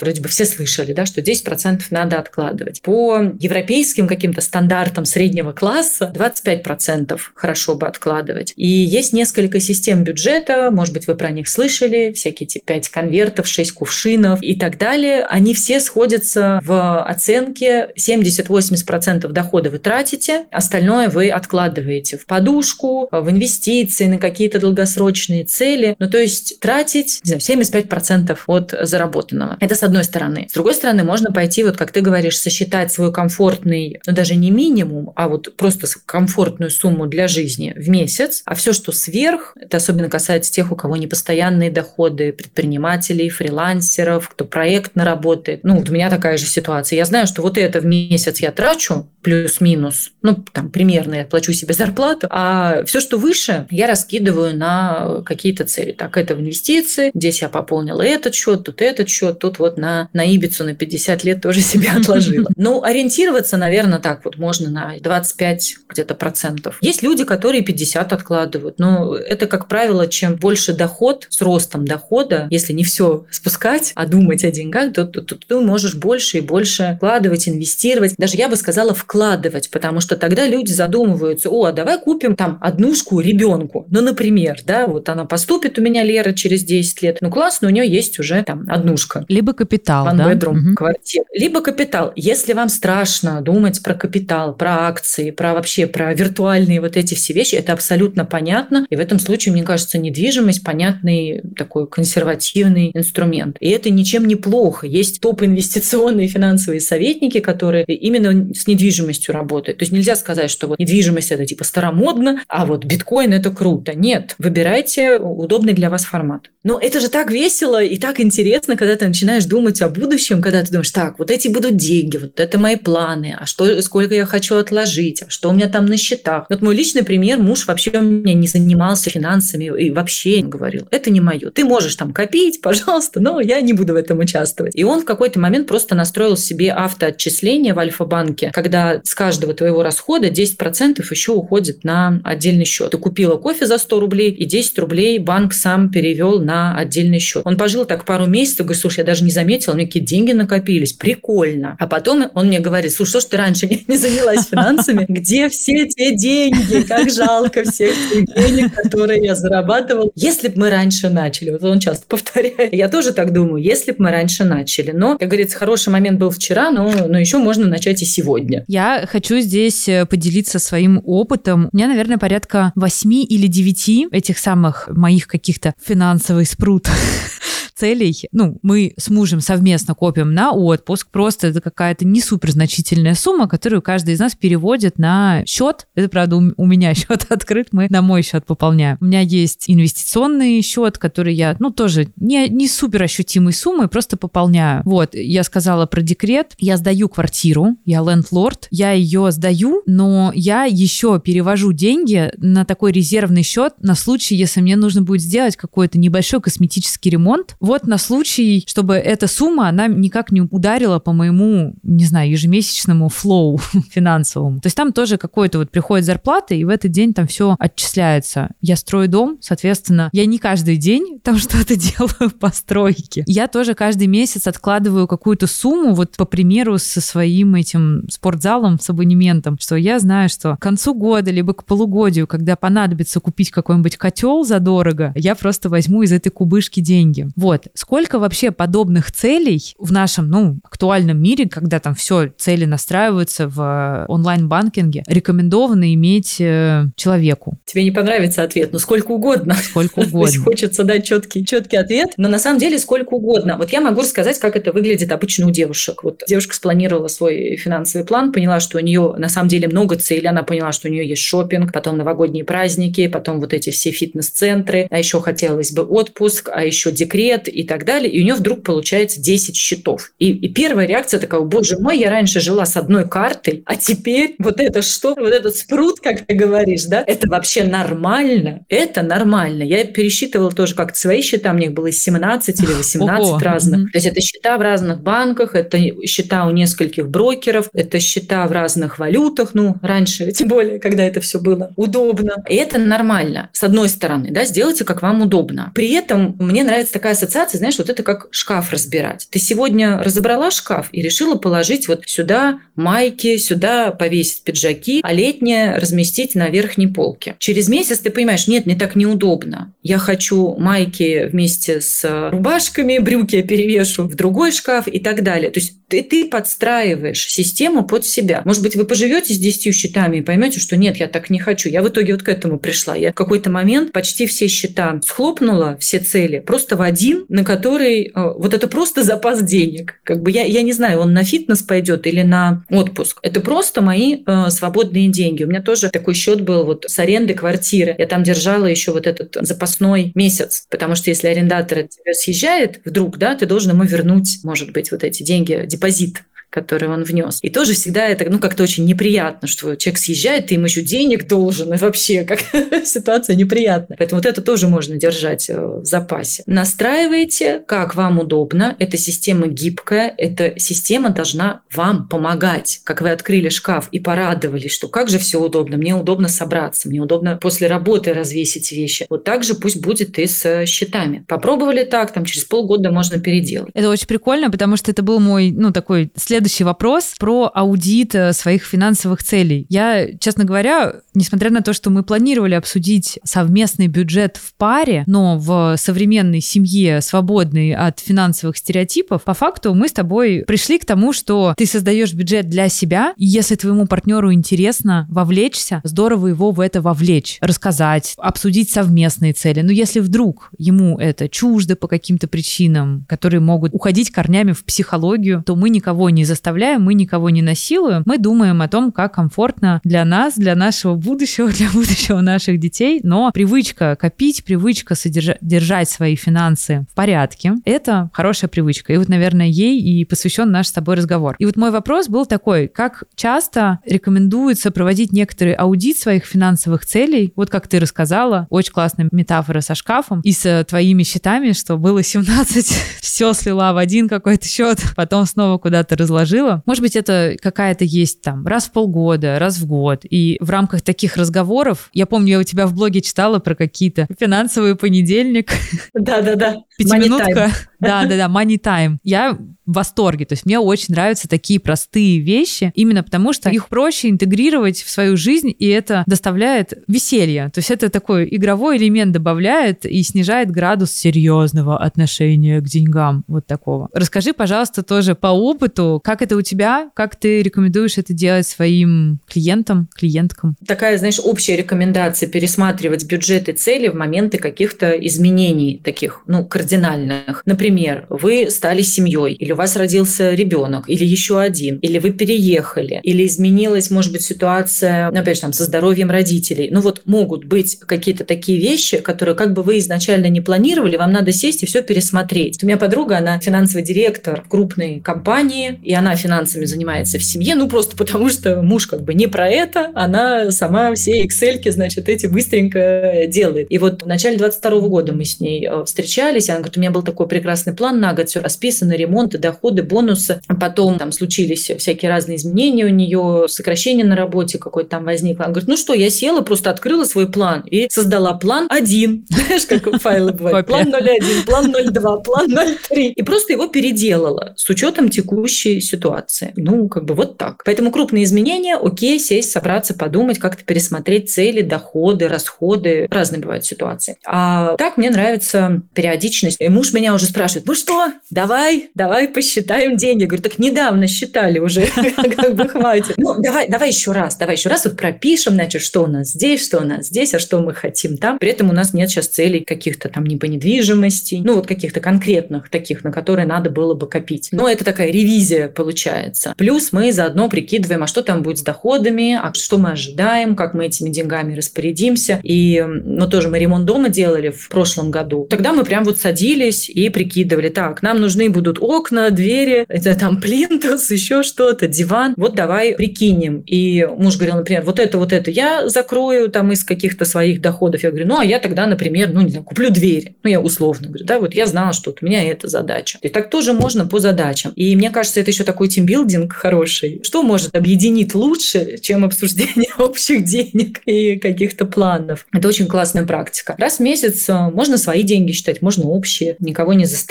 вроде бы все слышали, да, что 10% надо откладывать. По европейским каким-то стандартам среднего класса 25% хорошо бы откладывать. И есть несколько систем бюджета, может быть, вы про них слышали, всякие эти 5 конвертов, 6 кувшинов и так далее. Они все сходятся в оценке 70-80% дохода вы тратите, остальное вы откладываете в подушку, в инвестиции, на какие-то долгосрочные цели. Ну, то есть тратить, не знаю, 75% от заработанного. Это с одной стороны. С другой стороны, можно пойти, вот как ты говоришь, сосчитать свой комфортный, ну, даже не минимум, а вот просто комфортную сумму для жизни в месяц, а все, что сверх, это особенно касается тех, у кого непостоянные доходы, предпринимателей, фрилансеров, кто проектно работает. Ну, вот у меня такая же ситуация. Я знаю, что вот это в месяц я трачу, плюс-минус, ну, там, примерно я плачу себе зарплату, а все, что выше, я раскидываю на какие какие-то цели. Так, это в инвестиции, здесь я пополнила этот счет, тут этот счет, тут вот на, на Ибицу на 50 лет тоже (laughs) себе отложила. (laughs) Ну, ориентироваться, наверное, так вот можно на 25 где-то процентов. Есть люди, которые 50 откладывают, но это, как правило, чем больше доход с ростом дохода, если не все спускать, а думать о деньгах, то, то, то ты можешь больше и больше вкладывать, инвестировать. Даже я бы сказала вкладывать, потому что тогда люди задумываются, о, а давай купим там однушку ребенку. Ну, например, да, вот она поступит у меня Лера через 10 лет. Ну, классно, у нее есть уже там однушка. Либо капитал, One да? bedroom, угу. квартира. Либо капитал. Если вам страшно думать про капитал, про акции, про вообще про виртуальные вот эти все вещи, это абсолютно понятно. И в этом случае, мне кажется, недвижимость понятный такой консервативный инструмент. И это ничем не плохо. Есть топ-инвестиционные финансовые советники, которые именно с недвижимостью работают. То есть нельзя сказать, что вот недвижимость это типа старомодно, а вот биткоин это круто. Нет, выбирайте удобный для вас формат. Но это же так весело и так интересно, когда ты начинаешь думать о будущем, когда ты думаешь, так, вот эти будут деньги, вот это мои планы, а что, сколько я хочу отложить, а что у меня там на счетах. Вот мой личный пример, муж вообще у меня не занимался финансами и вообще говорил, это не мое. Ты можешь там копить, пожалуйста, но я не буду в этом участвовать. И он в какой-то момент просто настроил себе автоотчисление в Альфа-банке, когда с каждого твоего расхода 10% еще уходит на отдельный счет. Ты купила кофе за 100 рублей, и 10 рублей банк сам перевел на отдельный счет. Он пожил так пару месяцев, говорит, слушай, я даже не заметил, у меня какие деньги накопились, прикольно. А потом он мне говорит, слушай, что ж ты раньше не, не занялась финансами? Где все те деньги? Как жалко всех тех денег, которые я зарабатывал. Если бы мы раньше начали, вот он часто (laughs) повторяет, я тоже так думаю, если бы мы раньше начали. Но, как говорится, хороший момент был вчера, но, но еще можно начать и сегодня. Я хочу здесь э, поделиться своим опытом. У меня, наверное, порядка 8 или 9 этих самых моих каких-то финансовых спрут (laughs) целей, ну, мы с мужем совместно копим на отпуск, просто это какая-то не супер значительная сумма, которую каждый из нас переводит на счет. Это, правда, у меня (laughs) счет открыт, мы на мой счет пополняем. У меня есть инвестиционный счет, который я, ну, тоже не, не супер ощутимой суммой, просто пополняю. Вот, я сказала про декрет, я сдаю квартиру, я лендлорд, я ее сдаю, но я еще перевожу деньги на такой резервный счет на случай, если мне нужно будет сделать какой-то небольшой косметический ремонт. Вот на случай, чтобы эта сумма, она никак не ударила по моему, не знаю, ежемесячному флоу (laughs) финансовому. То есть там тоже какой-то вот приходит зарплата, и в этот день там все отчисляется. Я строю дом, соответственно, я не каждый день там (laughs) что-то делаю по стройке. Я тоже каждый месяц откладываю какую-то сумму, вот по примеру со своим этим спортзалом, с абонементом, что я знаю, что к концу года, либо к полугодию, когда понадобится купить какой-нибудь котел задорого, я просто возьму из этой кубышки деньги. Вот. Сколько вообще подобных целей в нашем, ну, актуальном мире, когда там все, цели настраиваются в э, онлайн-банкинге, рекомендовано иметь э, человеку? Тебе не понравится ответ, но сколько угодно. Сколько (laughs) угодно. Хочется дать четкий, четкий ответ, но на самом деле сколько угодно. Вот я могу рассказать, как это выглядит обычно у девушек. Вот девушка спланировала свой финансовый план, поняла, что у нее на самом деле много целей, она поняла, что у нее есть шопинг, потом новогодние праздники, потом вот эти все фитнес-центры, а еще хотелось бы отпуск, а еще декрет и так далее, и у нее вдруг получается 10 счетов. И, и первая реакция такая, боже мой, я раньше жила с одной картой, а теперь вот это что, вот этот спрут, как ты говоришь, да, это вообще нормально, это нормально. Я пересчитывала тоже как-то свои счета, у них было 17 или 18 Ого. разных. То есть это счета в разных банках, это счета у нескольких брокеров, это счета в разных валютах, ну, раньше, тем более, когда это все было удобно. И это нормально, с одной стороны, да, сделайте, как вам удобно. При этом мне нравится такая ассоциация знаешь, вот это как шкаф разбирать. Ты сегодня разобрала шкаф и решила положить вот сюда майки, сюда повесить пиджаки, а летнее разместить на верхней полке. Через месяц ты понимаешь, нет, мне так неудобно. Я хочу майки вместе с рубашками, брюки я перевешу в другой шкаф и так далее. То есть ты, ты подстраиваешь систему под себя. Может быть, вы поживете с 10 счетами и поймете, что нет, я так не хочу. Я в итоге вот к этому пришла. Я в какой-то момент почти все счета схлопнула, все цели, просто в один, на который э, вот это просто запас денег. Как бы я, я не знаю, он на фитнес пойдет или на отпуск. Это просто мои э, свободные деньги. У меня тоже такой счет был вот с аренды квартиры. Я там держала еще вот этот запасной месяц, потому что если арендатор от тебя съезжает вдруг, да, ты должен ему вернуть, может быть, вот эти деньги, депозит который он внес. И тоже всегда это ну, как-то очень неприятно, что человек съезжает, ты ему еще денег должен, и вообще как (laughs) ситуация неприятная. Поэтому вот это тоже можно держать э, в запасе. Настраивайте, как вам удобно. Эта система гибкая, эта система должна вам помогать. Как вы открыли шкаф и порадовались, что как же все удобно, мне удобно собраться, мне удобно после работы развесить вещи. Вот так же пусть будет и с счетами. Попробовали так, там через полгода можно переделать. Это очень прикольно, потому что это был мой, ну, такой след следующий вопрос про аудит э, своих финансовых целей. Я, честно говоря, несмотря на то, что мы планировали обсудить совместный бюджет в паре, но в современной семье, свободной от финансовых стереотипов, по факту мы с тобой пришли к тому, что ты создаешь бюджет для себя, и если твоему партнеру интересно вовлечься, здорово его в это вовлечь, рассказать, обсудить совместные цели. Но если вдруг ему это чуждо по каким-то причинам, которые могут уходить корнями в психологию, то мы никого не заставляем, мы никого не насилуем, мы думаем о том, как комфортно для нас, для нашего будущего, (laughs) для будущего наших детей, но привычка копить, привычка содержать, держать свои финансы в порядке, это хорошая привычка. И вот, наверное, ей и посвящен наш с тобой разговор. И вот мой вопрос был такой, как часто рекомендуется проводить некоторый аудит своих финансовых целей, вот как ты рассказала, очень классная метафора со шкафом и с твоими счетами, что было 17, (laughs) все слила в один какой-то счет, потом снова куда-то разложила. Может быть, это какая-то есть там раз в полгода, раз в год. И в рамках таких разговоров, я помню, я у тебя в блоге читала про какие-то финансовый понедельник. Да-да-да. Пятиминутка. Да-да-да, money time. Я в восторге. То есть мне очень нравятся такие простые вещи, именно потому что их проще интегрировать в свою жизнь, и это доставляет веселье. То есть это такой игровой элемент добавляет и снижает градус серьезного отношения к деньгам. Вот такого. Расскажи, пожалуйста, тоже по опыту, как это у тебя, как ты рекомендуешь это делать своим клиентам, клиенткам? Такая, знаешь, общая рекомендация пересматривать бюджеты цели в моменты каких-то изменений таких, ну, кардинальных. Например, вы стали семьей или у вас родился ребенок, или еще один, или вы переехали, или изменилась, может быть, ситуация, ну, опять же, там, со здоровьем родителей. Ну вот могут быть какие-то такие вещи, которые как бы вы изначально не планировали, вам надо сесть и все пересмотреть. У меня подруга, она финансовый директор крупной компании, и она финансами занимается в семье, ну просто потому что муж как бы не про это, она сама все excel значит, эти быстренько делает. И вот в начале 22 года мы с ней э, встречались, она говорит, у меня был такой прекрасный план на год, все расписано, ремонт, доходы, бонусы. Потом там случились всякие разные изменения у нее, сокращение на работе какое-то там возникло. Она говорит, ну что, я села, просто открыла свой план и создала план один. (laughs) Знаешь, как файлы (laughs) бывают. План 01, план 02, план 03. И просто его переделала с учетом текущей ситуации. Ну, как бы вот так. Поэтому крупные изменения, окей, сесть, собраться, подумать, как-то пересмотреть цели, доходы, расходы. Разные бывают ситуации. А так мне нравится периодичность. И муж меня уже спрашивает, ну что, давай, давай посчитаем деньги. Я говорю, так недавно считали уже, (laughs) как бы хватит. Ну, давай, давай еще раз, давай еще раз вот пропишем, значит, что у нас здесь, что у нас здесь, а что мы хотим там. При этом у нас нет сейчас целей каких-то там не по недвижимости, ну, вот каких-то конкретных таких, на которые надо было бы копить. Но это такая ревизия получается. Плюс мы заодно прикидываем, а что там будет с доходами, а что мы ожидаем, как мы этими деньгами распорядимся. И, ну, тоже мы ремонт дома делали в прошлом году. Тогда мы прям вот садились и прикидывали, так, нам нужны будут окна, двери, это там плинтус, еще что-то, диван. Вот давай прикинем. И муж говорил, например, вот это, вот это я закрою там из каких-то своих доходов. Я говорю, ну, а я тогда, например, ну, не знаю, куплю дверь. Ну, я условно говорю, да, вот я знала, что вот у меня эта задача. И так тоже можно по задачам. И мне кажется, это еще такой тимбилдинг хороший. Что может объединить лучше, чем обсуждение (laughs) общих денег и каких-то планов? Это очень классная практика. Раз в месяц э, можно свои деньги считать, можно общие. Никого не заставлять,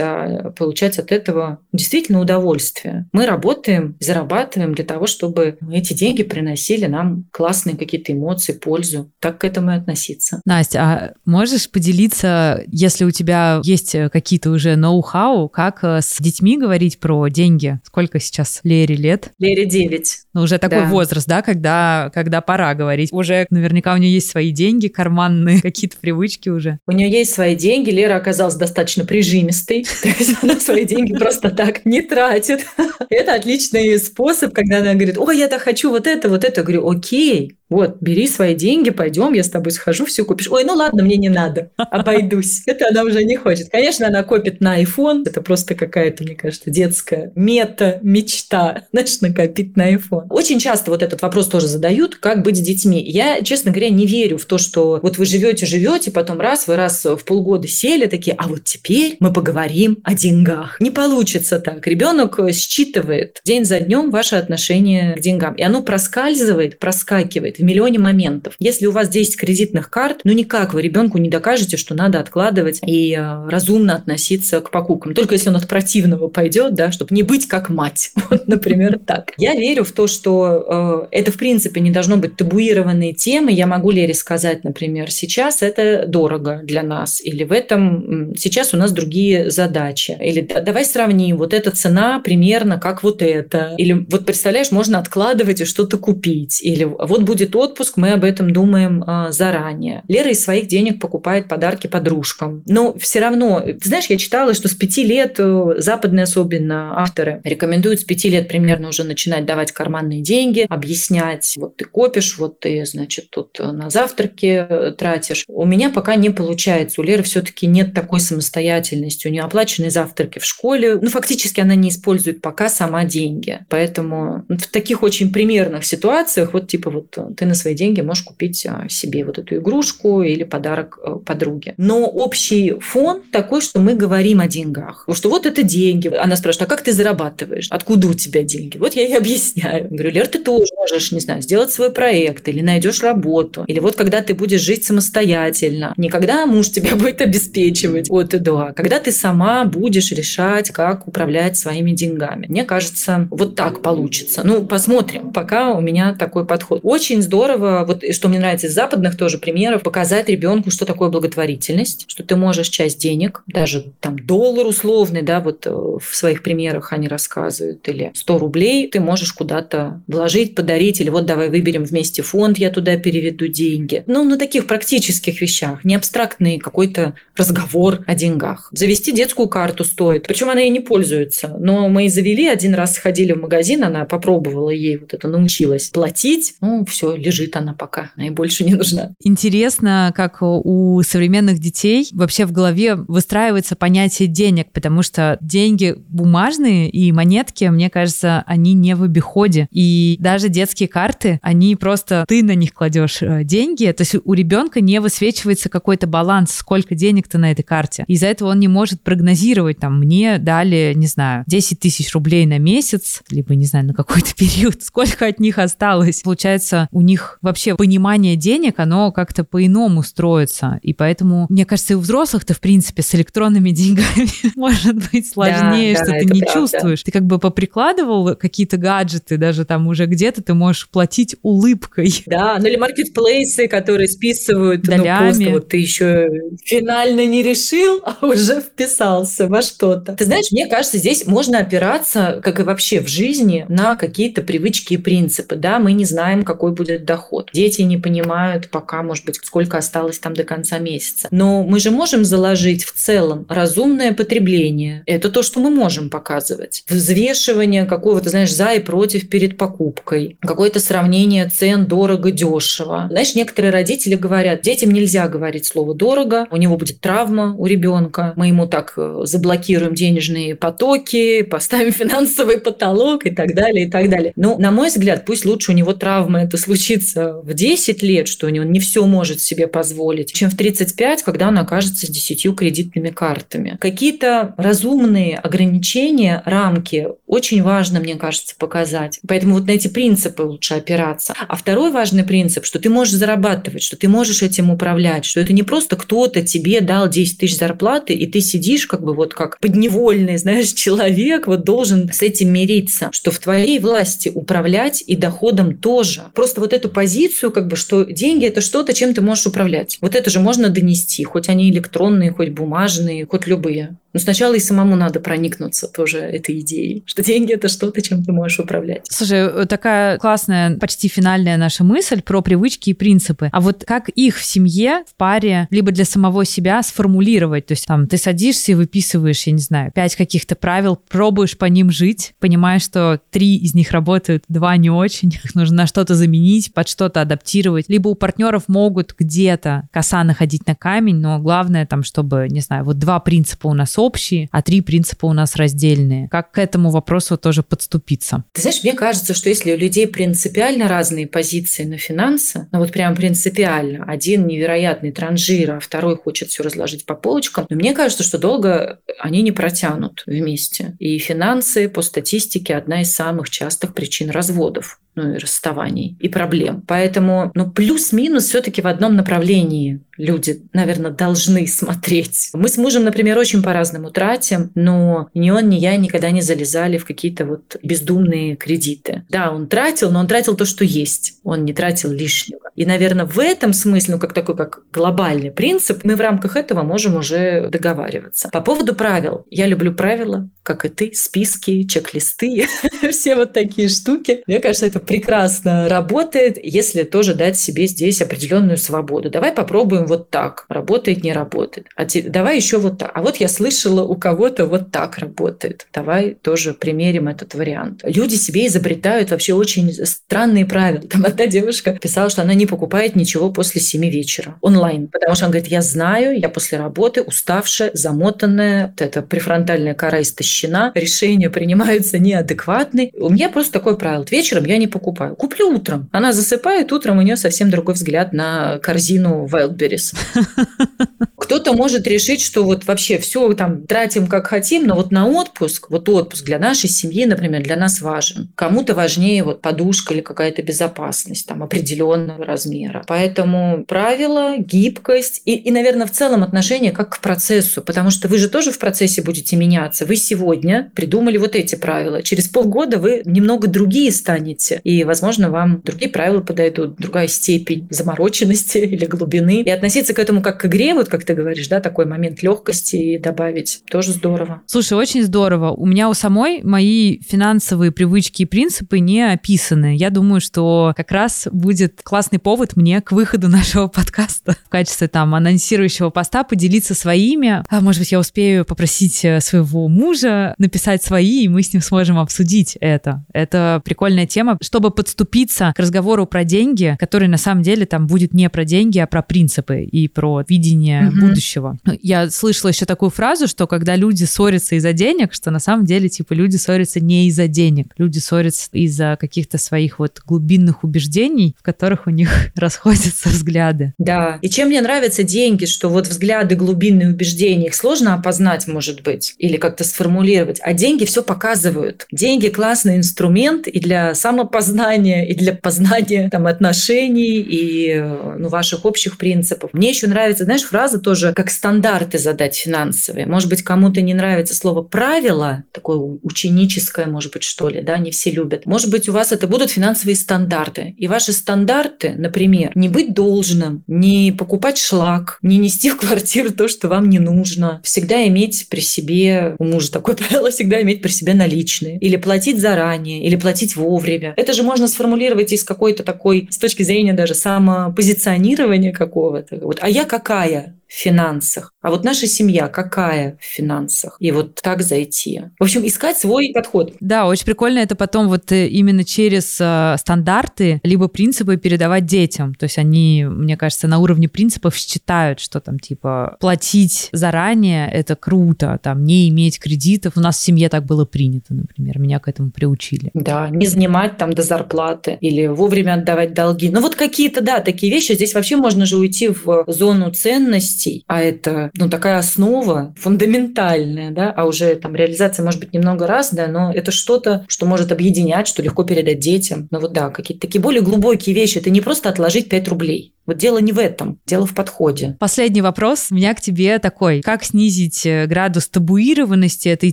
а получать от этого действительно удовольствие. Мы работаем, зарабатываем для того, чтобы эти деньги приносили нам классные какие-то эмоции, пользу. Так к этому и относиться. Настя, а можешь поделиться, если у тебя есть какие-то уже ноу-хау, как э, с детьми говорить про деньги? Сколько сейчас Лере лет? Лере 9. Ну, уже такой да. возраст, да, когда, когда пора говорить. Уже наверняка у нее есть свои деньги карманные, (laughs) какие-то привычки уже. У нее есть свои деньги. Лера оказалась достаточно прижимистой. (laughs) То есть она свои деньги просто так не тратит. (laughs) Это отличный способ, когда она говорит, ой, я так хочу вот это, вот это. Я говорю, окей, вот, бери свои деньги, пойдем, я с тобой схожу, все купишь. Ой, ну ладно, мне не надо, обойдусь. (laughs) Это она уже не хочет. Конечно, она копит на iPhone. Это просто какая-то, мне кажется, детская мета-мечта, знаешь, накопить на iPhone. Очень часто вот этот вопрос тоже задают, как быть с детьми. Я, честно говоря, не верю в то, что вот вы живете, живете, потом раз, вы раз в полгода сели такие, а вот теперь мы поговорим о деньгах. Не получится так. Ребенок считывает день за днем ваше отношение к деньгам. И оно проскальзывает, проскакивает в миллионе моментов. Если у вас 10 кредитных карт, ну никак вы ребенку не докажете, что надо откладывать и э, разумно относиться к покупкам. Только если он от противного пойдет, да, чтобы не быть как мать. (laughs) Вот, например, так. Я верю в то, что э, это, в принципе, не должно быть табуированные темы. Я могу Лере сказать, например, сейчас это дорого для нас, или в этом сейчас у нас другие задачи. Или давай сравним, вот эта цена примерно как вот это. Или вот представляешь, можно откладывать и что-то купить. Или вот будет отпуск, мы об этом думаем э, заранее. Лера из своих денег покупает подарки подружкам. Но все равно, знаешь, я читала, что с пяти лет э, западные особенно авторы рекомендуют с пяти лет примерно уже начинать давать карманные деньги, объяснять, вот ты копишь, вот ты, значит, тут на завтраки э, тратишь. У меня пока не получается. У Леры все-таки нет такой самостоятельности. У нее оплаченные завтраки в школе. Ну, фактически она не использует пока сама деньги. Поэтому в таких очень примерных ситуациях, вот типа вот ты на свои деньги можешь купить а, себе вот эту игрушку или подарок э, подруге. Но общий фон такой, что мы говорим о деньгах. Что вот это деньги. Она спрашивает, а как ты зарабатываешь? Откуда у тебя деньги? Вот я ей (laughs) объясняю. Говорю, Лер, ты тоже можешь, не знаю, сделать свой проект или найдешь работу. Или вот когда ты будешь жить самостоятельно. Не когда муж тебя (laughs) будет обеспечивать от и до, когда ты сама будешь решать, как управлять своими деньгами. Мне кажется, вот так получится. Ну, посмотрим. Пока у меня такой подход. Очень здорово, вот что мне нравится из западных тоже примеров, показать ребенку, что такое благотворительность, что ты можешь часть денег, даже там доллар условный, да, вот э, в своих примерах они рассказывают, или 100 рублей ты можешь куда-то вложить, подарить, или вот давай выберем вместе фонд, я туда переведу деньги. Ну, на таких практических вещах, не абстрактный какой-то разговор о деньгах. Завести детскую карту стоит, причем она и не пользуется, но мы и завели, один раз сходили в магазин, она попробовала ей вот это, научилась платить, ну, все, лежит она пока, она и больше не нужна. Интересно, как у современных детей вообще в голове выстраивается понятие денег, потому что деньги бумажные и монетки, мне кажется, они не в обиходе. И даже детские карты, они просто ты на них кладешь э, деньги, то есть у ребенка не высвечивается какой-то баланс, сколько денег ты на этой карте. Из-за этого он не может прогнозировать, там, мне дали, не знаю, 10 тысяч рублей на месяц, либо, не знаю, на какой-то (laughs) период, сколько от них осталось. Получается, у них вообще понимание денег, оно как-то по-иному строится. И поэтому, мне кажется, и у взрослых-то, в принципе, с электронными (laughs) деньгами может быть сложнее, да, что да, ты не правда. чувствуешь. Ты как бы поприкладывал какие-то гаджеты, даже там уже где-то ты можешь платить улыбкой. Да, ну или маркетплейсы, которые списывают Долями. ну, просто вот ты еще финально не решил, а уже вписался во что-то. Ты знаешь, мне кажется, здесь можно опираться, как и вообще в жизни, на какие-то привычки и принципы. Да, мы не знаем, какой будет доход. Дети не понимают пока, может быть, сколько осталось там до конца месяца. Но мы же можем заложить в целом разумное потребление. Это то, что мы можем показывать. Взвешивание какого-то, знаешь, за и против перед покупкой. Какое-то сравнение цен дорого-дешево. Знаешь, некоторые родители говорят, детям нельзя говорить слово «дорого», у него будет травма у ребенка, мы ему так э, заблокируем денежные потоки, поставим (laughs) финансовый потолок и так далее, и так далее. Но, на мой взгляд, пусть лучше у него травма это случится в 10 лет, что у него не все может себе позволить, чем в 35, когда он окажется с 10 кредитными картами. Какие-то разумные ограничения, рамки очень важно, мне кажется, показать. Поэтому вот на эти принципы лучше опираться. А второй важный принцип, что ты можешь зарабатывать, что ты можешь этим управлять, что это не просто кто-то тебе дал 10 тысяч зарплаты, и ты сидишь как бы вот как подневольный, (laughs) знаешь, человек, вот должен с этим мириться, что в твоей власти управлять и доходом тоже. Просто вот эту позицию, как бы, что деньги – это что-то, чем ты можешь управлять. Вот это же можно донести, хоть они электронные, хоть бумажные, хоть любые. Но сначала и самому надо проникнуться тоже этой идеей, что деньги – это что-то, чем ты можешь управлять. Слушай, такая классная, почти финальная наша мысль про привычки и принципы. А вот как их в семье, в паре, либо для самого себя сформулировать? То есть там ты садишься и выписываешь, я не знаю, пять каких-то правил, пробуешь по ним жить, понимаешь, что три из них работают, два не очень, их нужно на что-то заменить, под что-то адаптировать. Либо у партнеров могут где-то коса находить на камень, но главное там, чтобы, не знаю, вот два принципа у нас общие, а три принципа у нас раздельные. Как к этому вопросу тоже подступиться? Ты знаешь, мне кажется, что если у людей принципиально разные позиции на финансы, ну вот прям принципиально, один невероятный транжир, а второй хочет все разложить по полочкам, но мне кажется, что долго они не протянут вместе. И финансы по статистике одна из самых частых причин разводов ну и расставаний, и проблем. Поэтому, ну, плюс-минус все таки в одном направлении люди, наверное, должны смотреть. Мы с мужем, например, очень по-разному тратим, но ни он, ни я никогда не залезали в какие-то вот бездумные кредиты. Да, он тратил, но он тратил то, что есть. Он не тратил лишнего. И, наверное, в этом смысле, ну, как такой, как глобальный принцип, мы в рамках этого можем уже договариваться. По поводу правил. Я люблю правила, как и ты, списки, чек-листы, (laughs) все вот такие штуки. Мне кажется, это прекрасно работает, если тоже дать себе здесь определенную свободу. Давай попробуем вот так. Работает, не работает. А те, давай еще вот так. А вот я слышала, у кого-то вот так работает. Давай тоже примерим этот вариант. Люди себе изобретают вообще очень странные правила. Там одна девушка писала, что она не покупает ничего после 7 вечера онлайн, потому что она говорит, я знаю, я после работы уставшая, замотанная, вот эта префронтальная кора истощена, решения принимаются неадекватные. У меня просто такое правило. Вечером я не покупаю. Куплю утром. Она засыпает, утром у нее совсем другой взгляд на корзину Wildberries. (laughs) Кто-то может решить, что вот вообще все там тратим как хотим, но вот на отпуск, вот отпуск для нашей семьи, например, для нас важен. Кому-то важнее вот подушка или какая-то безопасность там определенного размера. Поэтому правила, гибкость и, и, наверное, в целом отношение как к процессу, потому что вы же тоже в процессе будете меняться. Вы сегодня придумали вот эти правила. Через полгода вы немного другие станете. И, возможно, вам другие правила подойдут, другая степень замороченности (laughs) или глубины. И относиться к этому как к игре, вот как ты говоришь, да, такой момент легкости и добавить, тоже здорово. Слушай, очень здорово. У меня у самой мои финансовые привычки и принципы не описаны. Я думаю, что как раз будет классный повод мне к выходу (laughs) нашего подкаста в качестве там анонсирующего поста поделиться своими. А, может быть, я успею попросить э, своего мужа написать свои, и мы с ним сможем обсудить это. Это прикольная тема, чтобы подступиться к разговору про деньги, который на самом деле там будет не про деньги, а про принципы и про видение угу. будущего. Я слышала еще такую фразу, что когда люди ссорятся из-за денег, что на самом деле типа люди ссорятся не из-за денег, люди ссорятся из-за каких-то своих вот глубинных убеждений, в которых у них расходятся взгляды. Да. И чем мне нравятся деньги, что вот взгляды, глубинные убеждения, их сложно опознать, может быть, или как-то сформулировать, а деньги все показывают. Деньги классный инструмент и для самопознания познания и для познания там, отношений и ну, ваших общих принципов. Мне еще нравится, знаешь, фраза тоже, как стандарты задать финансовые. Может быть, кому-то не нравится слово «правило», такое ученическое, может быть, что ли, да, не все любят. Может быть, у вас это будут финансовые стандарты. И ваши стандарты, например, не быть должным, не покупать шлак, не нести в квартиру то, что вам не нужно, всегда иметь при себе, у мужа такое (laughs) правило, всегда иметь при себе наличные, или платить заранее, или платить вовремя. Это же можно сформулировать из какой-то такой, с точки зрения даже самопозиционирования какого-то. Вот, а я какая? В финансах, а вот наша семья какая в финансах, и вот так зайти. В общем, искать свой подход. Да, очень прикольно это потом вот э, именно через э, стандарты либо принципы передавать детям. То есть они, мне кажется, на уровне принципов считают, что там типа платить заранее это круто, там не иметь кредитов. У нас в семье так было принято, например, меня к этому приучили. Да, не занимать там до зарплаты или вовремя отдавать долги. Ну вот какие-то, да, такие вещи. Здесь вообще можно же уйти в зону ценностей ценностей, а это ну, такая основа фундаментальная, да, а уже там реализация может быть немного раз, да, но это что-то, что может объединять, что легко передать детям. Ну вот да, какие-то такие более глубокие вещи. Это не просто отложить 5 рублей. Вот дело не в этом, дело в подходе. Последний вопрос у меня к тебе такой. Как снизить э, градус табуированности этой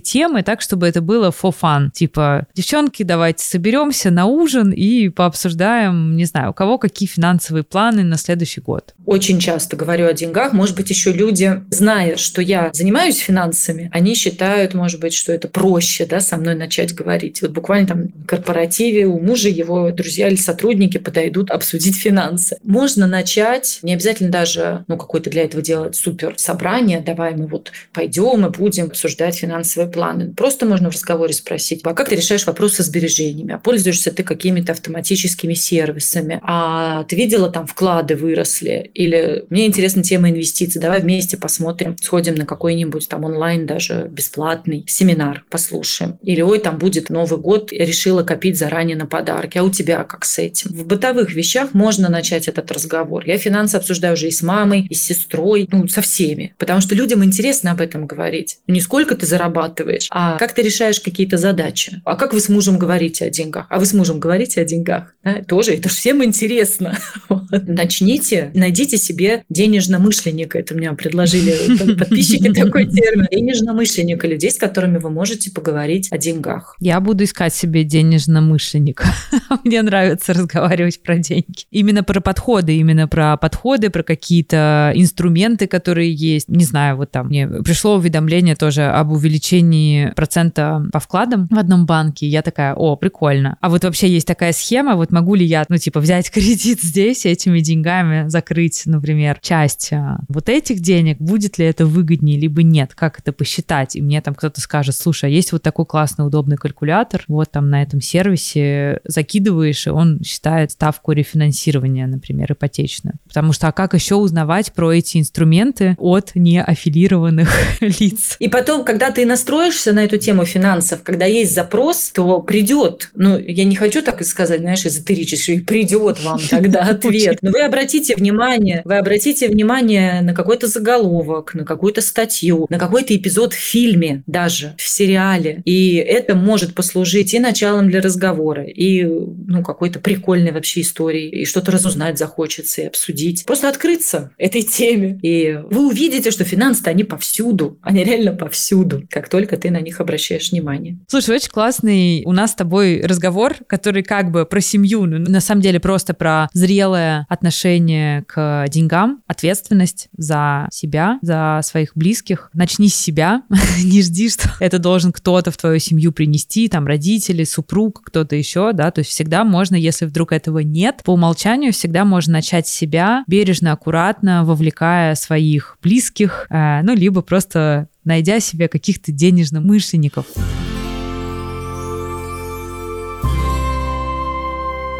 темы так, чтобы это было for fun? Типа, девчонки, давайте соберемся на ужин и пообсуждаем, не знаю, у кого какие финансовые планы на следующий год. Очень часто говорю о деньгах. Может быть, еще люди, зная, что я занимаюсь финансами, они считают, может быть, что это проще да, со мной начать говорить. Вот буквально там в корпоративе у мужа его друзья или сотрудники подойдут обсудить финансы. Можно на начать, не обязательно даже ну, какое-то для этого делать супер собрание, давай мы вот пойдем и будем обсуждать финансовые планы. Просто можно в разговоре спросить, а как ты решаешь вопрос со сбережениями? А пользуешься ты какими-то автоматическими сервисами? А ты видела, там вклады выросли? Или мне интересна тема инвестиций инвестиций, давай вместе посмотрим, сходим на какой-нибудь там онлайн даже бесплатный семинар, послушаем. Или, ой, там будет Новый год, решила копить заранее на подарки, а у тебя как с этим? В бытовых вещах можно начать этот разговор. Я финансы обсуждаю уже и с мамой, и с сестрой, ну, со всеми. Потому что людям интересно об этом говорить. Не сколько ты зарабатываешь, а как ты решаешь какие-то задачи. А как вы с мужем говорите о деньгах? А вы с мужем говорите о деньгах? Да? Тоже, это всем интересно. (laughs) Начните, найдите себе денежно-мышленника. Это мне предложили подписчики (laughs) такой термин. Денежно-мышленника, людей, с которыми вы можете поговорить о деньгах. Я буду искать себе денежно-мышленника. (laughs) Мне нравится разговаривать про деньги. Именно про подходы, именно про подходы, про какие-то инструменты, которые есть. Не знаю, вот там мне пришло уведомление тоже об увеличении процента по вкладам в одном банке. Я такая, о, прикольно. А вот вообще есть такая схема, вот могу ли я, ну, типа, взять (laughs) кредит здесь и этими деньгами закрыть, например, часть а, вот этих денег, будет ли это выгоднее, либо нет, как это посчитать. И мне там кто-то скажет, слушай, а есть вот такой классный, удобный калькулятор, вот там на этом сервисе закидываешь, и он считает ставку рефинансирования, например, ипотечную. Потому что а как еще узнавать про эти инструменты от неаффилированных (laughs) лиц? И потом, когда ты настроишься на эту тему финансов, когда есть запрос, то придет, ну, я не хочу так и сказать, знаешь, эзотерически, придет вам тогда (laughs) ответ. Но вы обратите внимание, вы обратите внимание на какой-то заголовок, на какую-то статью, на какой-то эпизод в фильме даже, в сериале. И это может послужить и началом для разговора, и ну, какой-то прикольной вообще истории, и что-то разузнать захочется, и обсудить. Просто открыться этой теме. И вы увидите, что финансы, они повсюду. Они реально повсюду, как только ты на них обращаешь внимание. Слушай, очень классный у нас с тобой разговор, который как бы про семью, но на самом деле просто про зрелое отношение к деньгам, ответственность за себя, за своих близких. Начни с себя, (laughs) не жди, что это должен кто-то в твою семью принести, там родители, супруг, кто-то еще, да, то есть всегда можно, если вдруг этого нет, по умолчанию всегда можно начать с себя, бережно, аккуратно, вовлекая своих близких, э, ну, либо просто найдя себе каких-то денежно-мышленников.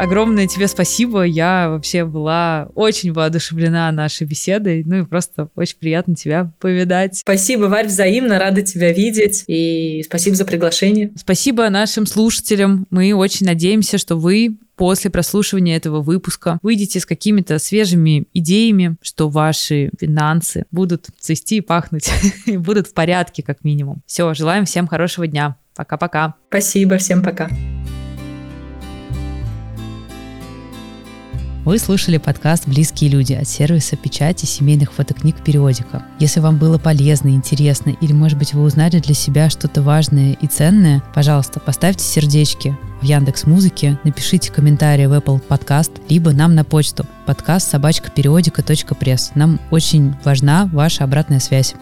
Огромное тебе спасибо. Я вообще была очень воодушевлена нашей беседой. Ну и просто очень приятно тебя повидать. Спасибо, Варь, взаимно. Рада тебя видеть. И спасибо за приглашение. Спасибо нашим слушателям. Мы очень надеемся, что вы после прослушивания этого выпуска выйдете с какими-то свежими идеями, что ваши финансы будут цвести и пахнуть, (laughs) и будут в порядке как минимум. Все, желаем всем хорошего дня. Пока-пока. Спасибо, всем пока. Вы слушали подкаст «Близкие люди» от сервиса печати семейных фотокниг «Периодика». Если вам было полезно, интересно или, может быть, вы узнали для себя что-то важное и ценное, пожалуйста, поставьте сердечки в Яндекс Музыке, напишите комментарий в Apple Podcast, либо нам на почту подкаст собачка. Нам очень важна ваша обратная связь.